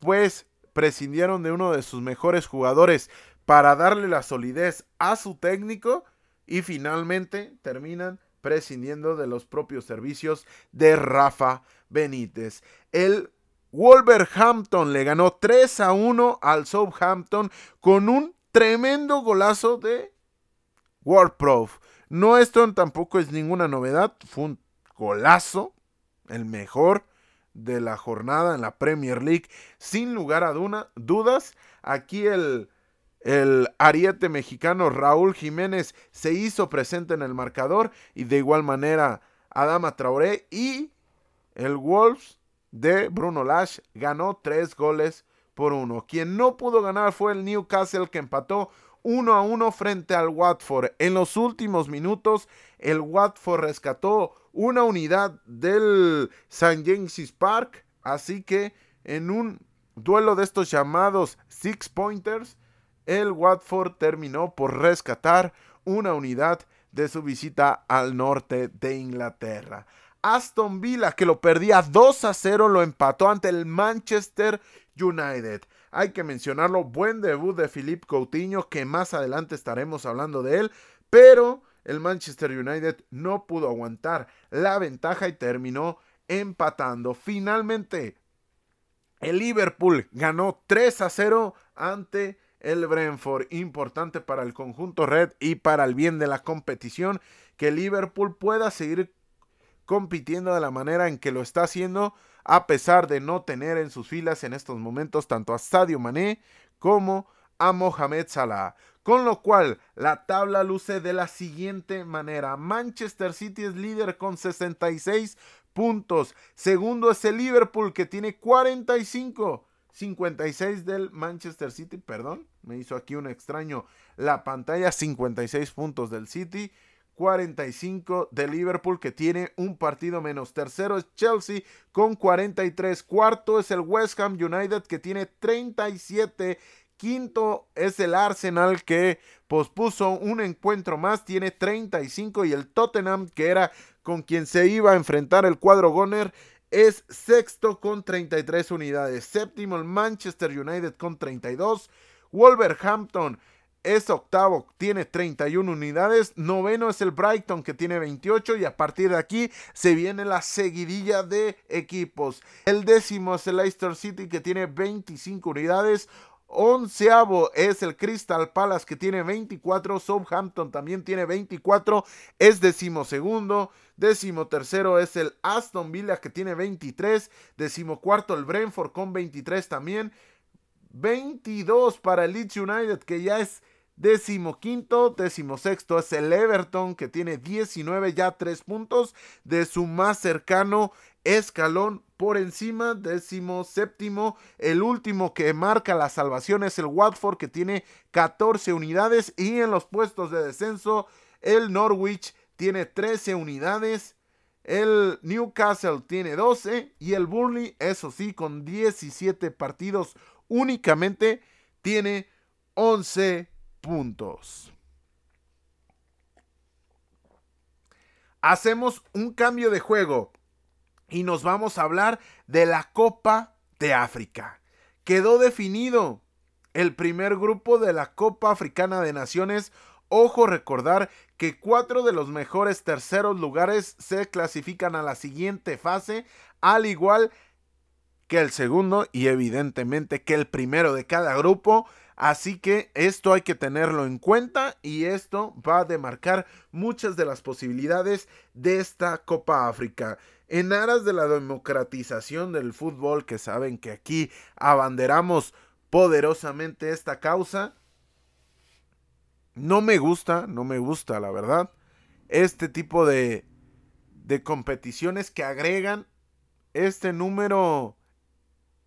pues prescindieron de uno de sus mejores jugadores para darle la solidez a su técnico y finalmente terminan prescindiendo de los propios servicios de Rafa Benítez. El Wolverhampton le ganó 3 a 1 al Southampton con un tremendo golazo de WordProof. No esto tampoco es ninguna novedad, fue un golazo el mejor de la jornada en la Premier League, sin lugar a dudas. Aquí el, el ariete mexicano Raúl Jiménez se hizo presente en el marcador y de igual manera Adama Traoré y el Wolves de Bruno Lash ganó tres goles por uno. Quien no pudo ganar fue el Newcastle que empató 1 a 1 frente al Watford. En los últimos minutos, el Watford rescató una unidad del St. James's Park. Así que en un duelo de estos llamados Six Pointers, el Watford terminó por rescatar una unidad de su visita al norte de Inglaterra. Aston Villa, que lo perdía 2 a 0, lo empató ante el Manchester United. Hay que mencionarlo, buen debut de Philippe Coutinho, que más adelante estaremos hablando de él, pero el Manchester United no pudo aguantar la ventaja y terminó empatando. Finalmente, el Liverpool ganó 3 a 0 ante el Brentford. Importante para el conjunto red y para el bien de la competición que Liverpool pueda seguir compitiendo de la manera en que lo está haciendo a pesar de no tener en sus filas en estos momentos tanto a Sadio Mané como a Mohamed Salah. Con lo cual, la tabla luce de la siguiente manera. Manchester City es líder con 66 puntos. Segundo es el Liverpool que tiene 45. 56 del Manchester City, perdón, me hizo aquí un extraño la pantalla, 56 puntos del City. 45 de Liverpool que tiene un partido menos. Tercero es Chelsea con 43. Cuarto es el West Ham United que tiene 37. Quinto es el Arsenal que pospuso un encuentro más, tiene 35 y el Tottenham que era con quien se iba a enfrentar el cuadro Goner es sexto con 33 unidades. Séptimo el Manchester United con 32. Wolverhampton es octavo, tiene 31 unidades. Noveno es el Brighton que tiene 28 y a partir de aquí se viene la seguidilla de equipos. El décimo es el Leicester City que tiene 25 unidades. Onceavo es el Crystal Palace que tiene 24. Southampton también tiene 24. Es decimosegundo. Décimo tercero es el Aston Villa que tiene 23. Decimocuarto el Brentford con 23 también. 22 para el Leeds United que ya es decimoquinto. Decimosexto es el Everton que tiene 19 ya 3 puntos de su más cercano escalón por encima, décimo séptimo. El último que marca la salvación es el Watford que tiene 14 unidades y en los puestos de descenso el Norwich tiene 13 unidades. El Newcastle tiene 12 y el Burnley, eso sí, con 17 partidos únicamente, tiene 11 puntos. Hacemos un cambio de juego y nos vamos a hablar de la Copa de África. Quedó definido el primer grupo de la Copa Africana de Naciones. Ojo recordar que cuatro de los mejores terceros lugares se clasifican a la siguiente fase, al igual que el segundo y evidentemente que el primero de cada grupo. Así que esto hay que tenerlo en cuenta y esto va a demarcar muchas de las posibilidades de esta Copa África. En aras de la democratización del fútbol, que saben que aquí abanderamos poderosamente esta causa, no me gusta, no me gusta la verdad, este tipo de, de competiciones que agregan este número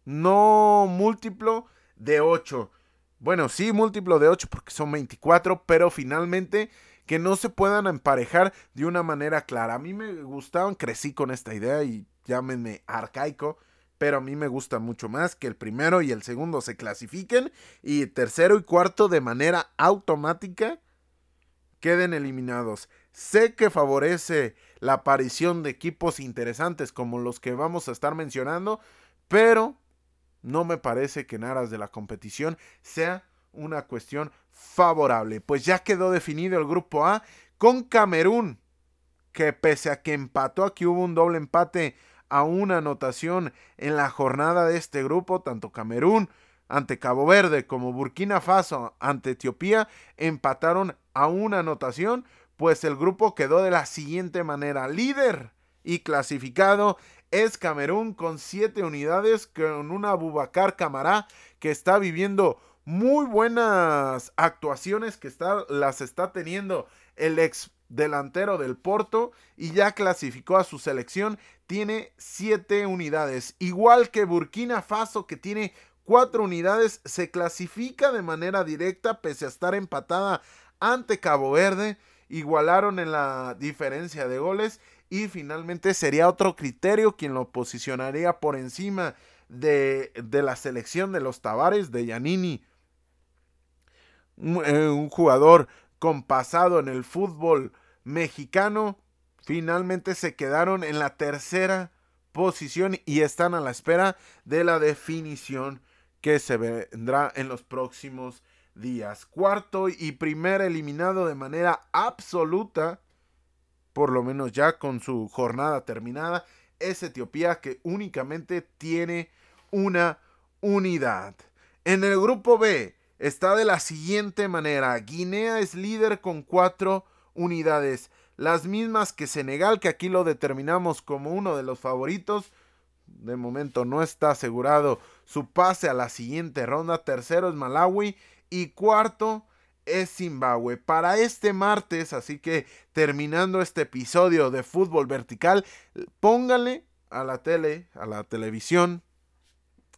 no múltiplo de 8. Bueno, sí, múltiplo de 8 porque son 24, pero finalmente que no se puedan emparejar de una manera clara. A mí me gustaban, crecí con esta idea y llámenme arcaico, pero a mí me gusta mucho más que el primero y el segundo se clasifiquen y tercero y cuarto de manera automática queden eliminados. Sé que favorece la aparición de equipos interesantes como los que vamos a estar mencionando, pero no me parece que en aras de la competición sea una cuestión favorable. Pues ya quedó definido el grupo A con Camerún, que pese a que empató, aquí hubo un doble empate a una anotación en la jornada de este grupo, tanto Camerún ante Cabo Verde como Burkina Faso ante Etiopía empataron a una anotación, pues el grupo quedó de la siguiente manera, líder y clasificado es Camerún con siete unidades, con una Bubacar Camará que está viviendo muy buenas actuaciones que está, las está teniendo el ex delantero del Porto y ya clasificó a su selección. Tiene siete unidades. Igual que Burkina Faso que tiene cuatro unidades, se clasifica de manera directa pese a estar empatada ante Cabo Verde. Igualaron en la diferencia de goles y finalmente sería otro criterio quien lo posicionaría por encima de, de la selección de los Tavares de Yanini un jugador con pasado en el fútbol mexicano, finalmente se quedaron en la tercera posición y están a la espera de la definición que se vendrá en los próximos días. Cuarto y primer eliminado de manera absoluta, por lo menos ya con su jornada terminada, es Etiopía que únicamente tiene una unidad. En el grupo B, está de la siguiente manera. Guinea es líder con cuatro unidades. Las mismas que Senegal, que aquí lo determinamos como uno de los favoritos. De momento no está asegurado su pase a la siguiente ronda. Tercero es Malawi. Y cuarto es Zimbabue. Para este martes, así que terminando este episodio de fútbol vertical, póngale a la tele, a la televisión,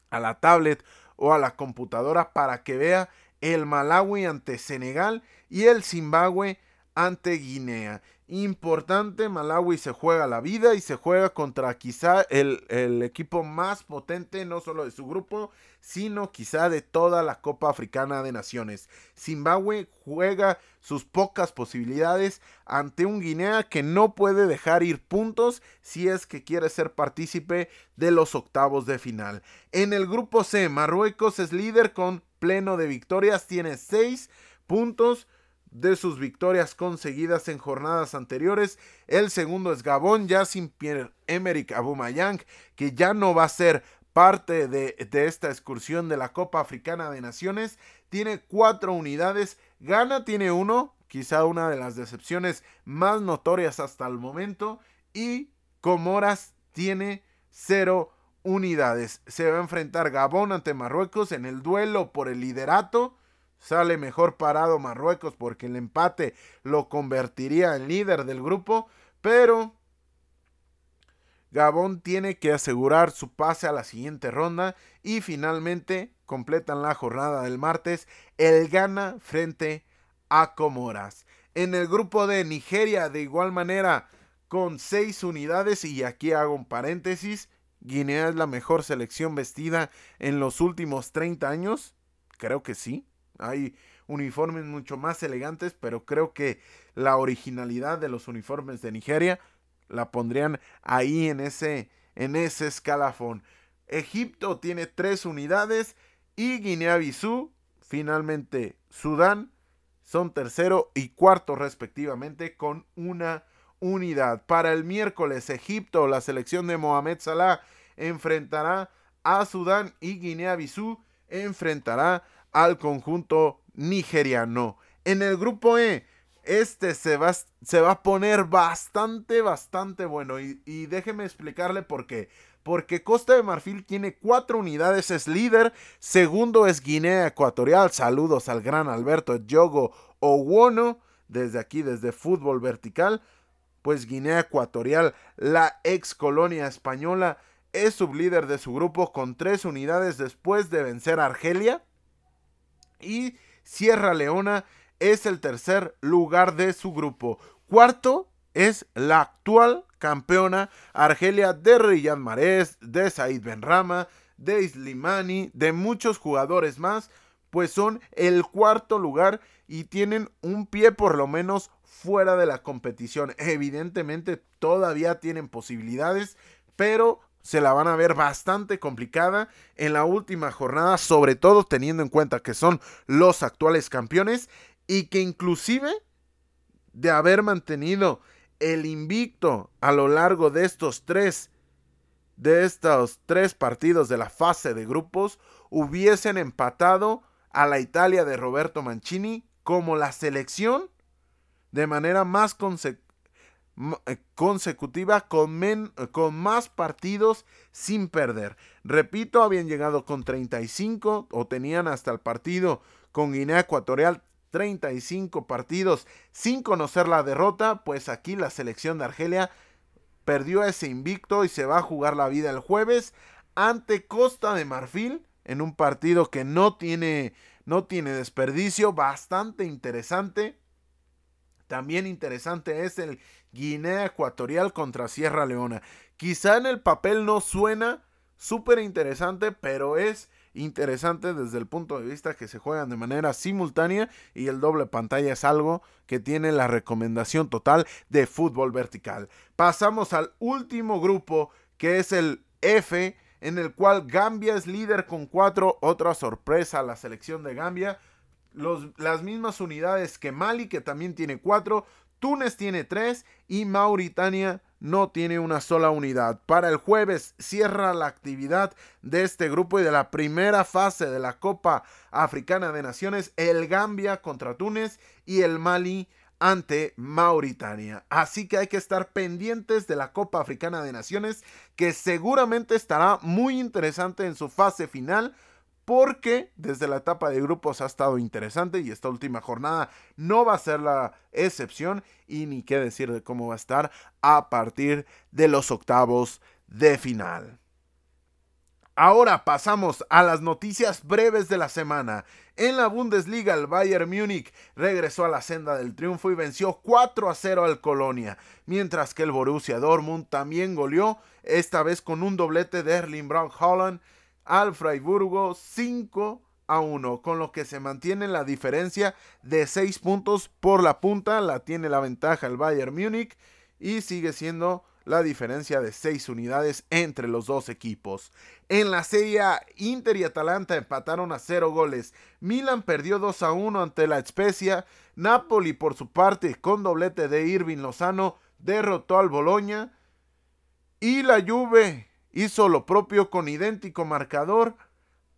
a la tablet o a la computadora para que vea el Malawi ante Senegal y el Zimbabue ante Guinea. Importante, Malawi se juega la vida y se juega contra quizá el, el, equipo más potente, no solo de su grupo, sino quizá de toda la Copa Africana de Naciones. Zimbabue juega sus pocas posibilidades ante un Guinea que no puede dejar ir puntos si es que quiere ser partícipe de los octavos de final. En el grupo C, Marruecos es líder con pleno de victorias, tiene seis puntos de sus victorias conseguidas en jornadas anteriores. El segundo es Gabón, ya sin Pierre-Emerick Aubameyang, que ya no va a ser parte de, esta excursión de la Copa Africana de Naciones. Tiene cuatro unidades. Ghana tiene uno, quizá una de las decepciones más notorias hasta el momento. Y Comoras tiene cero unidades. Se va a enfrentar Gabón ante Marruecos en el duelo por el liderato. Sale mejor parado Marruecos porque el empate lo convertiría en líder del grupo. Pero Gabón tiene que asegurar su pase a la siguiente ronda y finalmente completan la jornada del martes el gana frente a Comoras. En el grupo de Nigeria de igual manera con seis unidades y aquí hago un paréntesis, Guinea es la mejor selección vestida en los últimos 30 años. Creo que sí. Hay uniformes mucho más elegantes, pero creo que la originalidad de los uniformes de Nigeria la pondrían ahí en ese, en ese escalafón. Egipto tiene tres unidades y Guinea-Bissau, finalmente Sudán, son tercero y cuarto respectivamente con una unidad. Para el miércoles, Egipto, la selección de Mohamed Salah, enfrentará a Sudán y Guinea-Bissau enfrentará al conjunto nigeriano. En el grupo E, este se va, se va a poner bastante, bastante bueno. Y, déjeme explicarle por qué. Porque Costa de Marfil tiene cuatro unidades, es líder. Segundo es Guinea Ecuatorial. Saludos al gran Alberto Yogo Owono. Desde aquí, desde Fútbol Vertical. Pues Guinea Ecuatorial, la ex colonia española, es sublíder de su grupo con tres unidades después de vencer a Argelia. Y Sierra Leona es el tercer lugar de su grupo. Cuarto es la actual campeona Argelia de Riyad Mahrez, de Said Benrama, de Islimani, de muchos jugadores más, pues son el cuarto lugar y tienen un pie por lo menos fuera de la competición. Evidentemente todavía tienen posibilidades, pero se la van a ver bastante complicada en la última jornada, sobre todo teniendo en cuenta que son los actuales campeones y que inclusive de haber mantenido el invicto a lo largo de estos tres de estos tres partidos de la fase de grupos hubiesen empatado a la Italia de Roberto Mancini como la selección de manera más eh, consecutiva con, con más partidos sin perder. Repito, habían llegado con 35 o tenían hasta el partido con Guinea Ecuatorial 35 partidos sin conocer la derrota, pues aquí la selección de Argelia perdió ese invicto y se va a jugar la vida el jueves ante Costa de Marfil en un partido que no tiene no tiene desperdicio, bastante interesante. También interesante es el Guinea Ecuatorial contra Sierra Leona. Quizá en el papel no suena súper interesante, pero es interesante desde el punto de vista que se juegan de manera simultánea y el doble pantalla es algo que tiene la recomendación total de fútbol vertical. Pasamos al último grupo que es el F en el cual Gambia es líder con cuatro, otra sorpresa la selección de Gambia. las mismas unidades que Mali, que también tiene cuatro, Túnez tiene tres y Mauritania no tiene una sola unidad. Para el jueves cierra la actividad de este grupo y de la primera fase de la Copa Africana de Naciones, el Gambia contra Túnez y el Mali ante Mauritania. Así que hay que estar pendientes de la Copa Africana de Naciones, que seguramente estará muy interesante en su fase final porque desde la etapa de grupos ha estado interesante y esta última jornada no va a ser la excepción y ni qué decir de cómo va a estar a partir de los octavos de final. Ahora pasamos a las noticias breves de la semana. En la Bundesliga, el Bayern Múnich regresó a la senda del triunfo y venció 4 a 0 al Colonia, mientras que el Borussia Dortmund también goleó, esta vez con un doblete de Erling Braun Holland al Freiburgo 5 a 1, con lo que se mantiene la diferencia de 6 puntos por la punta, la tiene la ventaja el Bayern Múnich y sigue siendo la diferencia de 6 unidades entre los dos equipos. En la Serie Inter y Atalanta empataron a 0 goles. Milan perdió 2 a 1 ante la Spezia. Napoli, por su parte, con doblete de Irving Lozano, derrotó al Boloña. Y la Juve hizo lo propio con idéntico marcador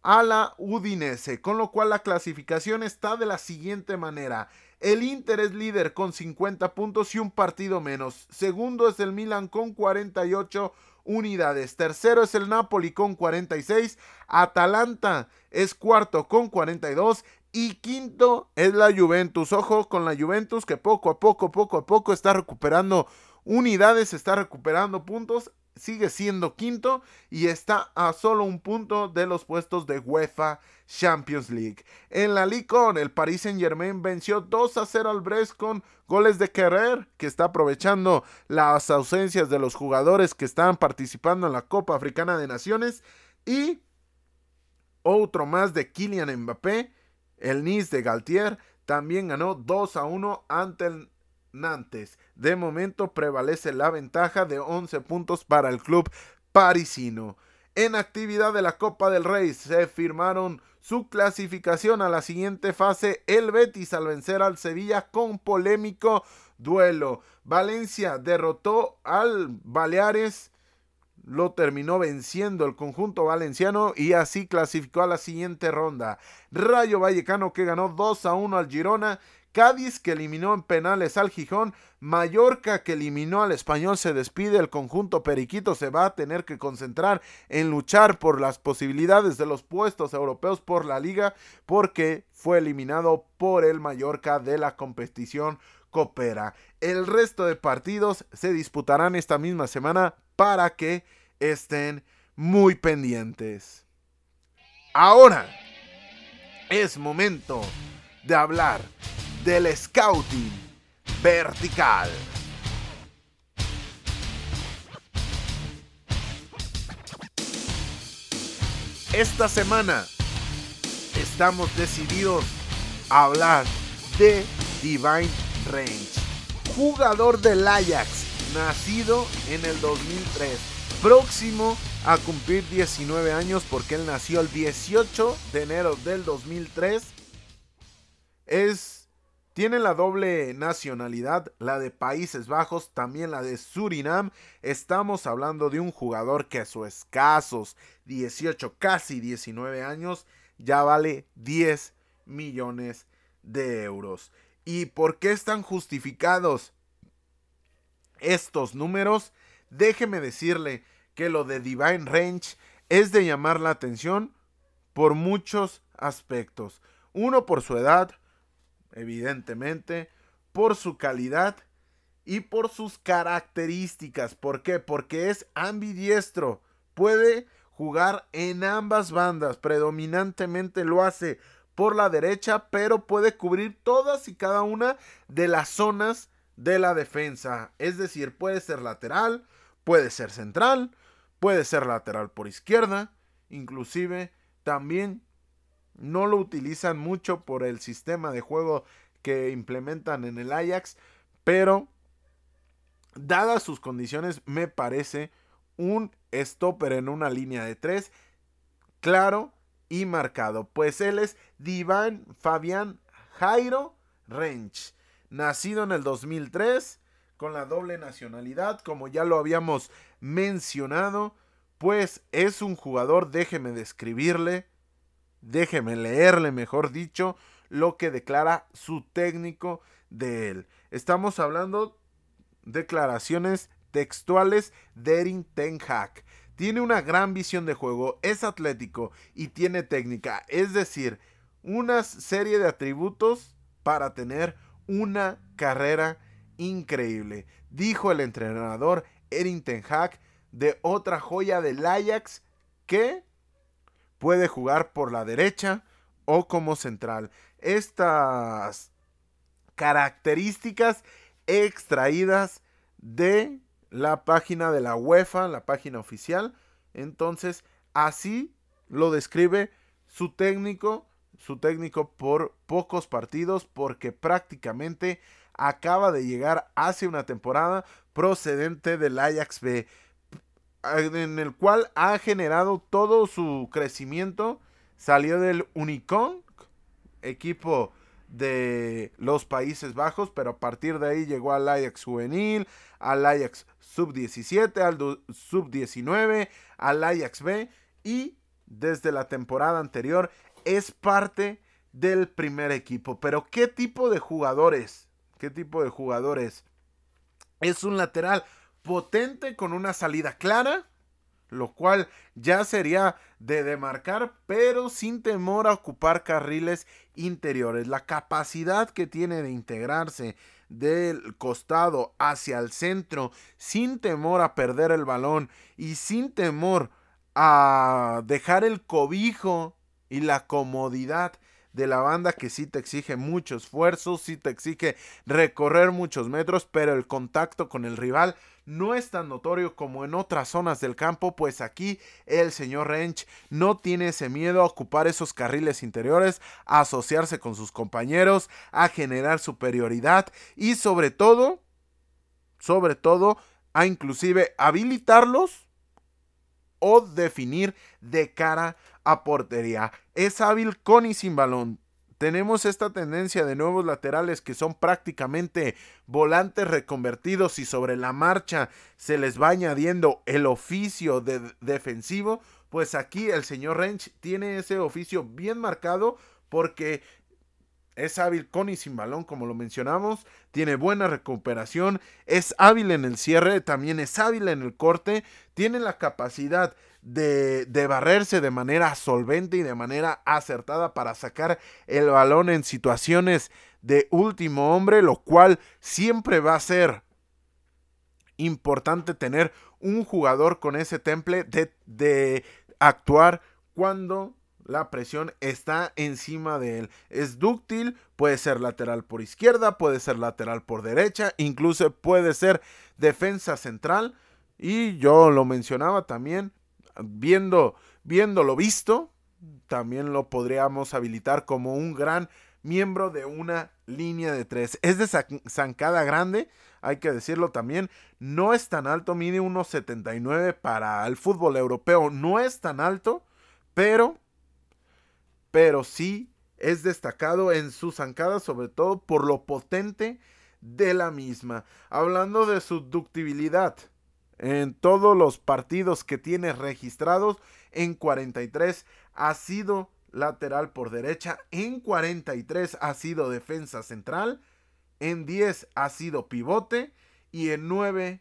a la Udinese, con lo cual la clasificación está de la siguiente manera. El Inter es líder con 50 puntos y un partido menos. Segundo es el Milan con 48 unidades. Tercero es el Napoli con 46. Atalanta es cuarto con 42. Y quinto es la Juventus. Ojo con la Juventus que poco a poco, poco a poco está recuperando unidades, está recuperando puntos sigue siendo quinto y está a solo un punto de los puestos de UEFA Champions League. En la Ligue el Paris Saint Germain venció 2 a 0 al Brest con goles de Kerrer, que está aprovechando las ausencias de los jugadores que están participando en la Copa Africana de Naciones. Y otro más de Kylian Mbappé, el Nice de Galtier, también ganó 2 a 1 ante el Nantes. De momento prevalece la ventaja de 11 puntos para el club parisino. En actividad de la Copa del Rey se firmaron su clasificación a la siguiente fase el Betis al vencer al Sevilla con polémico duelo. Valencia derrotó al Baleares, lo terminó venciendo el conjunto valenciano y así clasificó a la siguiente ronda. Rayo Vallecano que ganó 2 a 1 al Girona Cádiz que eliminó en penales al Gijón, Mallorca que eliminó al Español se despide, el conjunto Periquito se va a tener que concentrar en luchar por las posibilidades de los puestos europeos por la liga porque fue eliminado por el Mallorca de la competición Coopera. El resto de partidos se disputarán esta misma semana para que estén muy pendientes. Ahora es momento de hablar del Scouting Vertical. Esta semana estamos decididos a hablar de Divine Range, jugador del Ajax, nacido en el 2003, próximo a cumplir 19 años porque él nació el 18 de enero del 2003. Es tiene la doble nacionalidad, la de Países Bajos, también la de Surinam. Estamos hablando de un jugador que a sus escasos 18, casi 19 años, ya vale 10 millones de euros. ¿Y por qué están justificados estos números? Déjeme decirle que lo de Divine Range es de llamar la atención por muchos aspectos. Uno por su edad, evidentemente, por su calidad y por sus características. ¿Por qué? Porque es ambidiestro. Puede jugar en ambas bandas. Predominantemente lo hace por la derecha, pero puede cubrir todas y cada una de las zonas de la defensa. Es decir, puede ser lateral, puede ser central, puede ser lateral por izquierda, inclusive también no lo utilizan mucho por el sistema de juego que implementan en el Ajax, pero dadas sus condiciones me parece un stopper en una línea de tres claro y marcado, pues él es Divan Fabián Jairo Rench, nacido en el 2003 con la doble nacionalidad, como ya lo habíamos mencionado, pues es un jugador, déjeme describirle, déjeme leerle, mejor dicho, lo que declara su técnico de él. Estamos hablando declaraciones textuales de Erin Ten Hag. Tiene una gran visión de juego, es atlético y tiene técnica, es decir, una serie de atributos para tener una carrera increíble. Dijo el entrenador Erin Ten Hag de otra joya del Ajax que Puede jugar por la derecha o como central. Estas características extraídas de la página de la UEFA, la página oficial. Entonces, así lo describe su técnico, su técnico por pocos partidos, porque prácticamente acaba de llegar hace una temporada procedente del Ajax B en el cual ha generado todo su crecimiento. Salió del Unicon, equipo de los Países Bajos, pero a partir de ahí llegó al Ajax juvenil, al Ajax sub-17, al sub-19, al Ajax B y desde la temporada anterior es parte del primer equipo. Pero ¿qué tipo de jugadores? ¿Qué tipo de jugadores? Es un lateral potente con una salida clara, lo cual ya sería de demarcar, pero sin temor a ocupar carriles interiores. La capacidad que tiene de integrarse del costado hacia el centro, sin temor a perder el balón y sin temor a dejar el cobijo y la comodidad de la banda que sí te exige mucho esfuerzo, sí te exige recorrer muchos metros, pero el contacto con el rival no es tan notorio como en otras zonas del campo, pues aquí el señor Rench no tiene ese miedo a ocupar esos carriles interiores, a asociarse con sus compañeros, a generar superioridad y sobre todo, sobre todo, a inclusive habilitarlos o definir de cara a portería. Es hábil con y sin balón. Tenemos esta tendencia de nuevos laterales que son prácticamente volantes reconvertidos y sobre la marcha se les va añadiendo el oficio de defensivo. Pues aquí el señor Rench tiene ese oficio bien marcado porque es hábil con y sin balón, como lo mencionamos. Tiene buena recuperación. Es hábil en el cierre. También es hábil en el corte. Tiene la capacidad de, de, barrerse de manera solvente y de manera acertada para sacar el balón en situaciones de último hombre, lo cual siempre va a ser importante tener un jugador con ese temple de, de actuar cuando la presión está encima de él. Es dúctil, puede ser lateral por izquierda, puede ser lateral por derecha, incluso puede ser defensa central. Y yo lo mencionaba también, viendo, lo visto, también lo podríamos habilitar como un gran miembro de una línea de tres. Es de zancada grande, hay que decirlo también. No es tan alto, mide 1,79 para el fútbol europeo. No es tan alto, pero pero sí es destacado en su zancada, sobre todo por lo potente de la misma. Hablando de su ductibilidad, en todos los partidos que tiene registrados, en 43 ha sido lateral por derecha, en 43 ha sido defensa central, en 10 ha sido pivote y en 9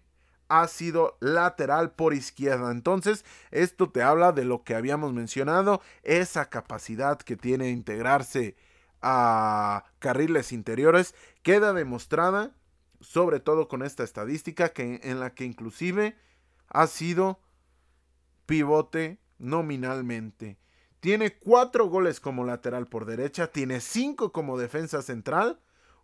ha sido lateral por izquierda. Entonces, esto te habla de lo que habíamos mencionado, esa capacidad que tiene integrarse a carriles interiores queda demostrada sobre todo con esta estadística que en la que inclusive ha sido pivote nominalmente. Tiene cuatro goles como lateral por derecha, tiene cinco como defensa central,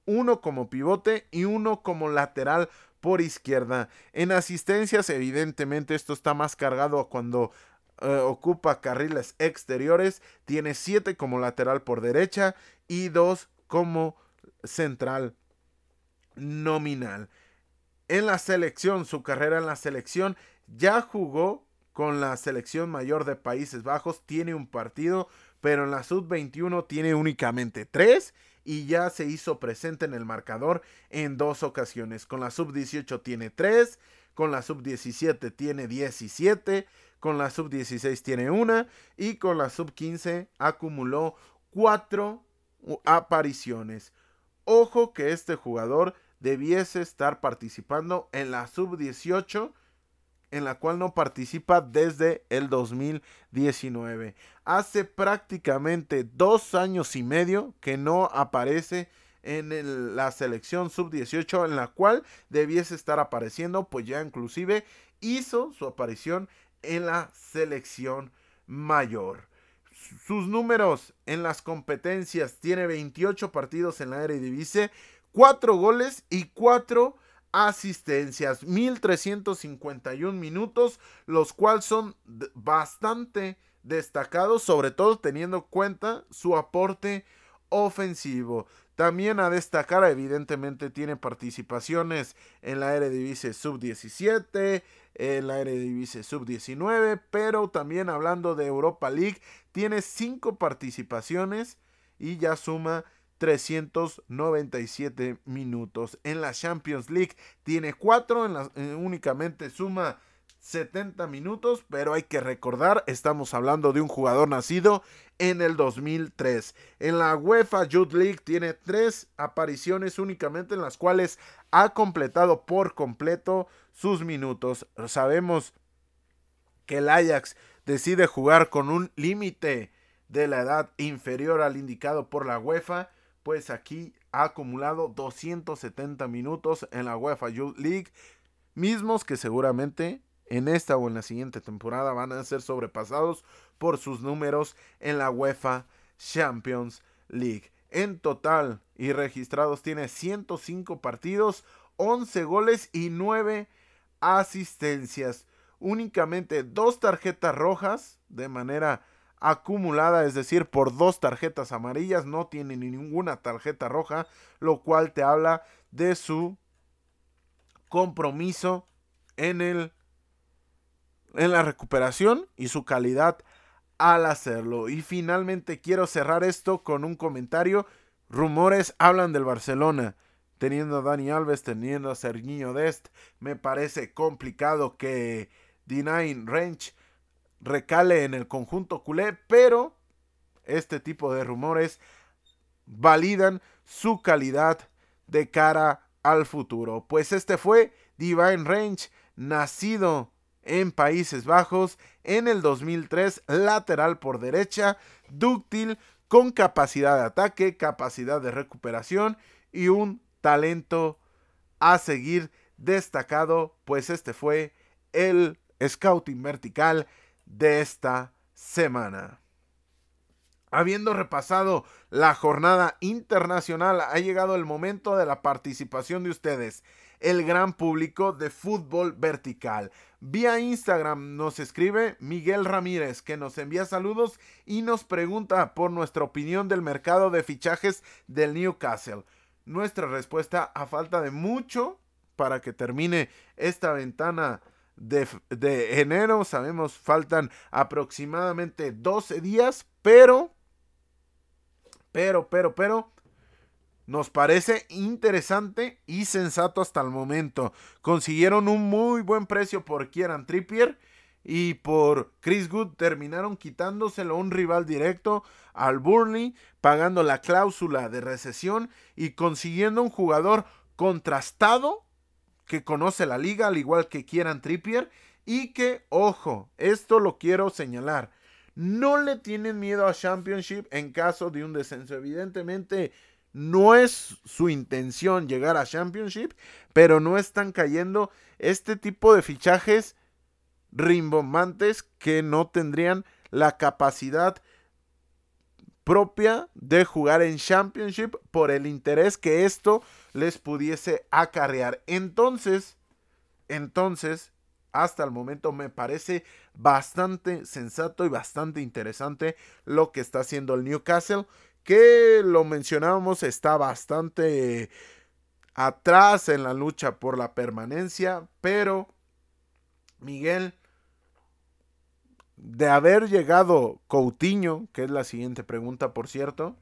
uno como pivote y uno como lateral por izquierda. En asistencias, evidentemente, esto está más cargado cuando eh, ocupa carriles exteriores. Tiene 7 como lateral por derecha y 2 como central nominal. En la selección, su carrera en la selección, ya jugó con la selección mayor de Países Bajos. Tiene un partido, pero en la sub-21 tiene únicamente 3 y ya se hizo presente en el marcador en dos ocasiones. Con la sub-18 tiene 3, con la sub-17 tiene 17, con la sub-16 tiene una y con la sub-15 acumuló 4 apariciones. Ojo que este jugador debiese estar participando en la sub-18 en la cual no participa desde el 2019. Hace prácticamente dos años y medio que no aparece en la selección sub-18 en la cual debiese estar apareciendo, pues ya inclusive hizo su aparición en la selección mayor. Sus números en las competencias tiene 28 partidos en la Eredivisie, 4 goles y 4 asistencias, 1351 minutos, los cuales son bastante destacados, sobre todo teniendo en cuenta su aporte ofensivo. También a destacar, evidentemente, tiene participaciones en la Eredivisie Sub-17, en la Eredivisie Sub-19, pero también hablando de Europa League, tiene cinco participaciones y ya suma 397 minutos. En la Champions League tiene 4, en la, únicamente suma 70 minutos, pero hay que recordar, estamos hablando de un jugador nacido en el 2003. En la UEFA Youth League tiene 3 apariciones únicamente en las cuales ha completado por completo sus minutos. Sabemos que el Ajax decide jugar con un límite de la edad inferior al indicado por la UEFA, pues aquí ha acumulado 270 minutos en la UEFA Youth League, mismos que seguramente en esta o en la siguiente temporada van a ser sobrepasados por sus números en la UEFA Champions League. En total y registrados tiene 105 partidos, 11 goles y 9 asistencias. Únicamente dos tarjetas rojas de manera acumulada, es decir, por dos tarjetas amarillas, no tiene ninguna tarjeta roja, lo cual te habla de su compromiso en el en la recuperación y su calidad al hacerlo. Y finalmente quiero cerrar esto con un comentario. Rumores hablan del Barcelona. Teniendo a Dani Alves, teniendo a Serginho Dest, me parece complicado que Dinain Range recale en el conjunto culé, pero este tipo de rumores validan su calidad de cara al futuro. Pues este fue Divine Range, nacido en Países Bajos en el 2003, lateral por derecha, dúctil, con capacidad de ataque, capacidad de recuperación y un talento a seguir destacado, pues este fue el scouting vertical de esta semana. Habiendo repasado la jornada internacional, ha llegado el momento de la participación de ustedes, el gran público de fútbol vertical. Vía Instagram nos escribe Miguel Ramírez que nos envía saludos y nos pregunta por nuestra opinión del mercado de fichajes del Newcastle. Nuestra respuesta a falta de mucho para que termine esta ventana de, de enero. Sabemos faltan aproximadamente 12 días, pero, pero, pero, pero nos parece interesante y sensato hasta el momento. Consiguieron un muy buen precio por Kieran Trippier y por Chris Good terminaron quitándoselo a un rival directo al Burnley, pagando la cláusula de recesión y consiguiendo un jugador contrastado que conoce la liga al igual que Kieran Trippier y que, ojo, esto lo quiero señalar, no le tienen miedo a Championship en caso de un descenso. Evidentemente, no es su intención llegar a Championship, pero no están cayendo este tipo de fichajes rimbombantes que no tendrían la capacidad propia de jugar en Championship por el interés que esto les pudiese acarrear. Entonces, entonces, hasta el momento me parece bastante sensato y bastante interesante lo que está haciendo el Newcastle que lo mencionábamos está bastante atrás en la lucha por la permanencia, pero Miguel, de haber llegado Coutinho, que es la siguiente pregunta, por cierto,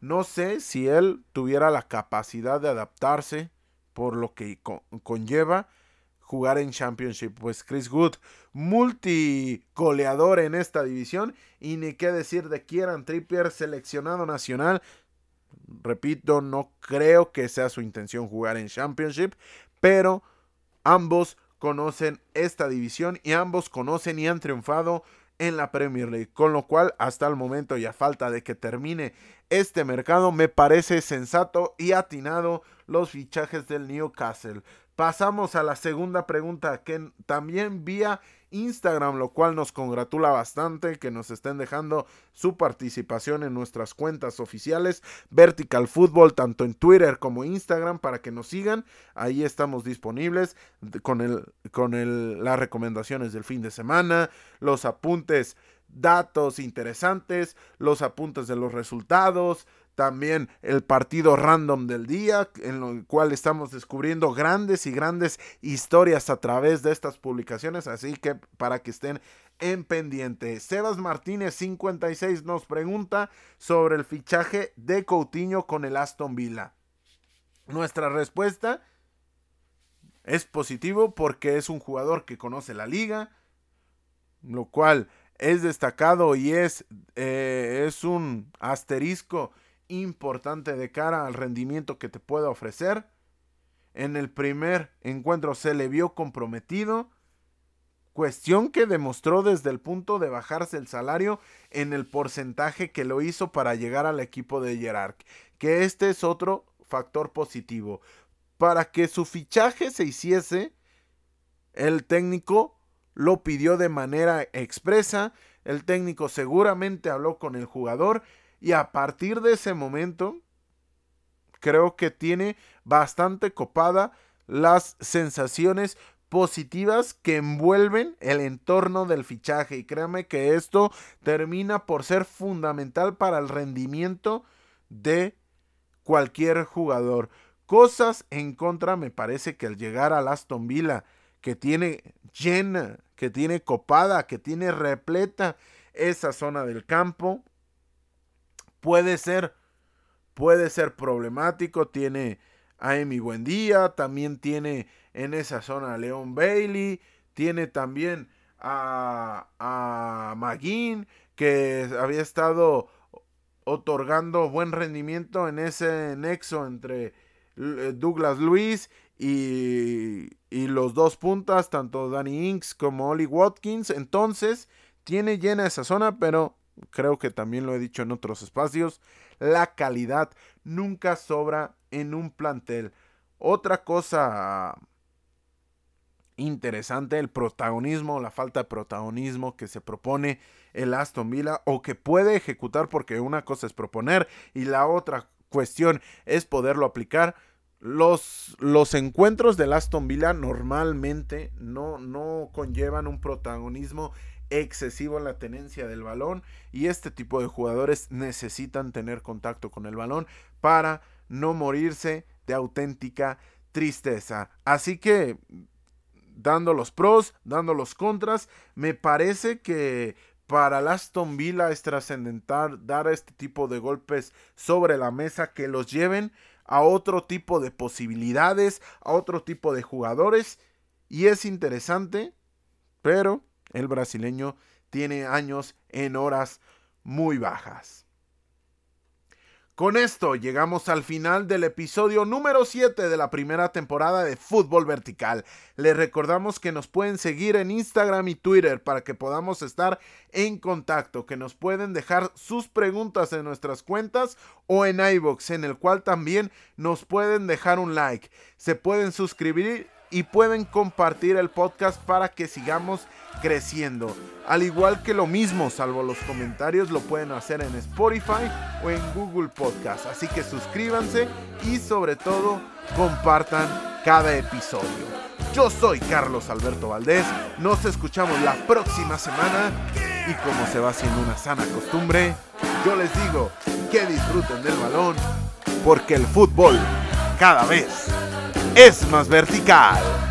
no sé si él tuviera la capacidad de adaptarse por lo que conlleva jugar en Championship. Pues Chris Wood, multigoleador en esta división. Y ni qué decir de Kieran Trippier, seleccionado nacional. Repito, no creo que sea su intención jugar en Championship, pero ambos conocen esta división y ambos conocen y han triunfado en la Premier League. Con lo cual, hasta el momento y a falta de que termine este mercado, me parece sensato y atinado los fichajes del Newcastle. Pasamos a la segunda pregunta que también vía Instagram, lo cual nos congratula bastante que nos estén dejando su participación en nuestras cuentas oficiales Vertical Football, tanto en Twitter como Instagram, para que nos sigan. Ahí estamos disponibles con, el, con el, las recomendaciones del fin de semana, los apuntes datos interesantes, los apuntes de los resultados, también el partido random del día, en el cual estamos descubriendo grandes y grandes historias a través de estas publicaciones. Así que para que estén en pendiente. Sebas Martínez 56 nos pregunta sobre el fichaje de Coutinho con el Aston Villa. Nuestra respuesta es positivo porque es un jugador que conoce la liga, lo cual es destacado y es, eh, es un asterisco importante de cara al rendimiento que te puede ofrecer. En el primer encuentro se le vio comprometido, cuestión que demostró desde el punto de bajarse el salario en el porcentaje que lo hizo para llegar al equipo de Gerard, que este es otro factor positivo. Para que su fichaje se hiciese, el técnico lo pidió de manera expresa, el técnico seguramente habló con el jugador y a partir de ese momento creo que tiene bastante copada las sensaciones positivas que envuelven el entorno del fichaje y créame que esto termina por ser fundamental para el rendimiento de cualquier jugador. Cosas en contra me parece que al llegar al Aston Villa que tiene llena, que tiene copada, que tiene repleta esa zona del campo, puede ser, puede ser problemático. Tiene a Emi Buendía, también tiene en esa zona a Leon Bailey, tiene también a, a Maguín, que había estado otorgando buen rendimiento en ese nexo entre eh, Douglas Luis y, y los dos puntas, tanto Danny Inks como Oli Watkins. Entonces, tiene llena esa zona, pero creo que también lo he dicho en otros espacios, la calidad nunca sobra en un plantel. Otra cosa interesante, el protagonismo, la falta de protagonismo que se propone el Aston Villa o que puede ejecutar porque una cosa es proponer y la otra cuestión es poderlo aplicar. Los, los encuentros del Aston Villa normalmente no, no conllevan un protagonismo excesivo en la tenencia del balón y este tipo de jugadores necesitan tener contacto con el balón para no morirse de auténtica tristeza. Así que dando los pros, dando los contras, me parece que para Aston Villa es trascendental dar este tipo de golpes sobre la mesa que los lleven a otro tipo de posibilidades, a otro tipo de jugadores. Y es interesante, pero el brasileño tiene años en horas muy bajas. Con esto llegamos al final del episodio número 7 de la primera temporada de Fútbol Vertical. Les recordamos que nos pueden seguir en Instagram y Twitter para que podamos estar en contacto, que nos pueden dejar sus preguntas en nuestras cuentas o en iBox, en el cual también nos pueden dejar un like. Se pueden suscribir y pueden compartir el podcast para que sigamos creciendo. Al igual que lo mismo, salvo los comentarios, lo pueden hacer en Spotify o en Google Podcast. Así que suscríbanse y sobre todo compartan cada episodio. Yo soy Carlos Alberto Valdés, nos escuchamos la próxima semana y como se va haciendo una sana costumbre, yo les digo que disfruten del balón porque el fútbol cada vez es más vertical.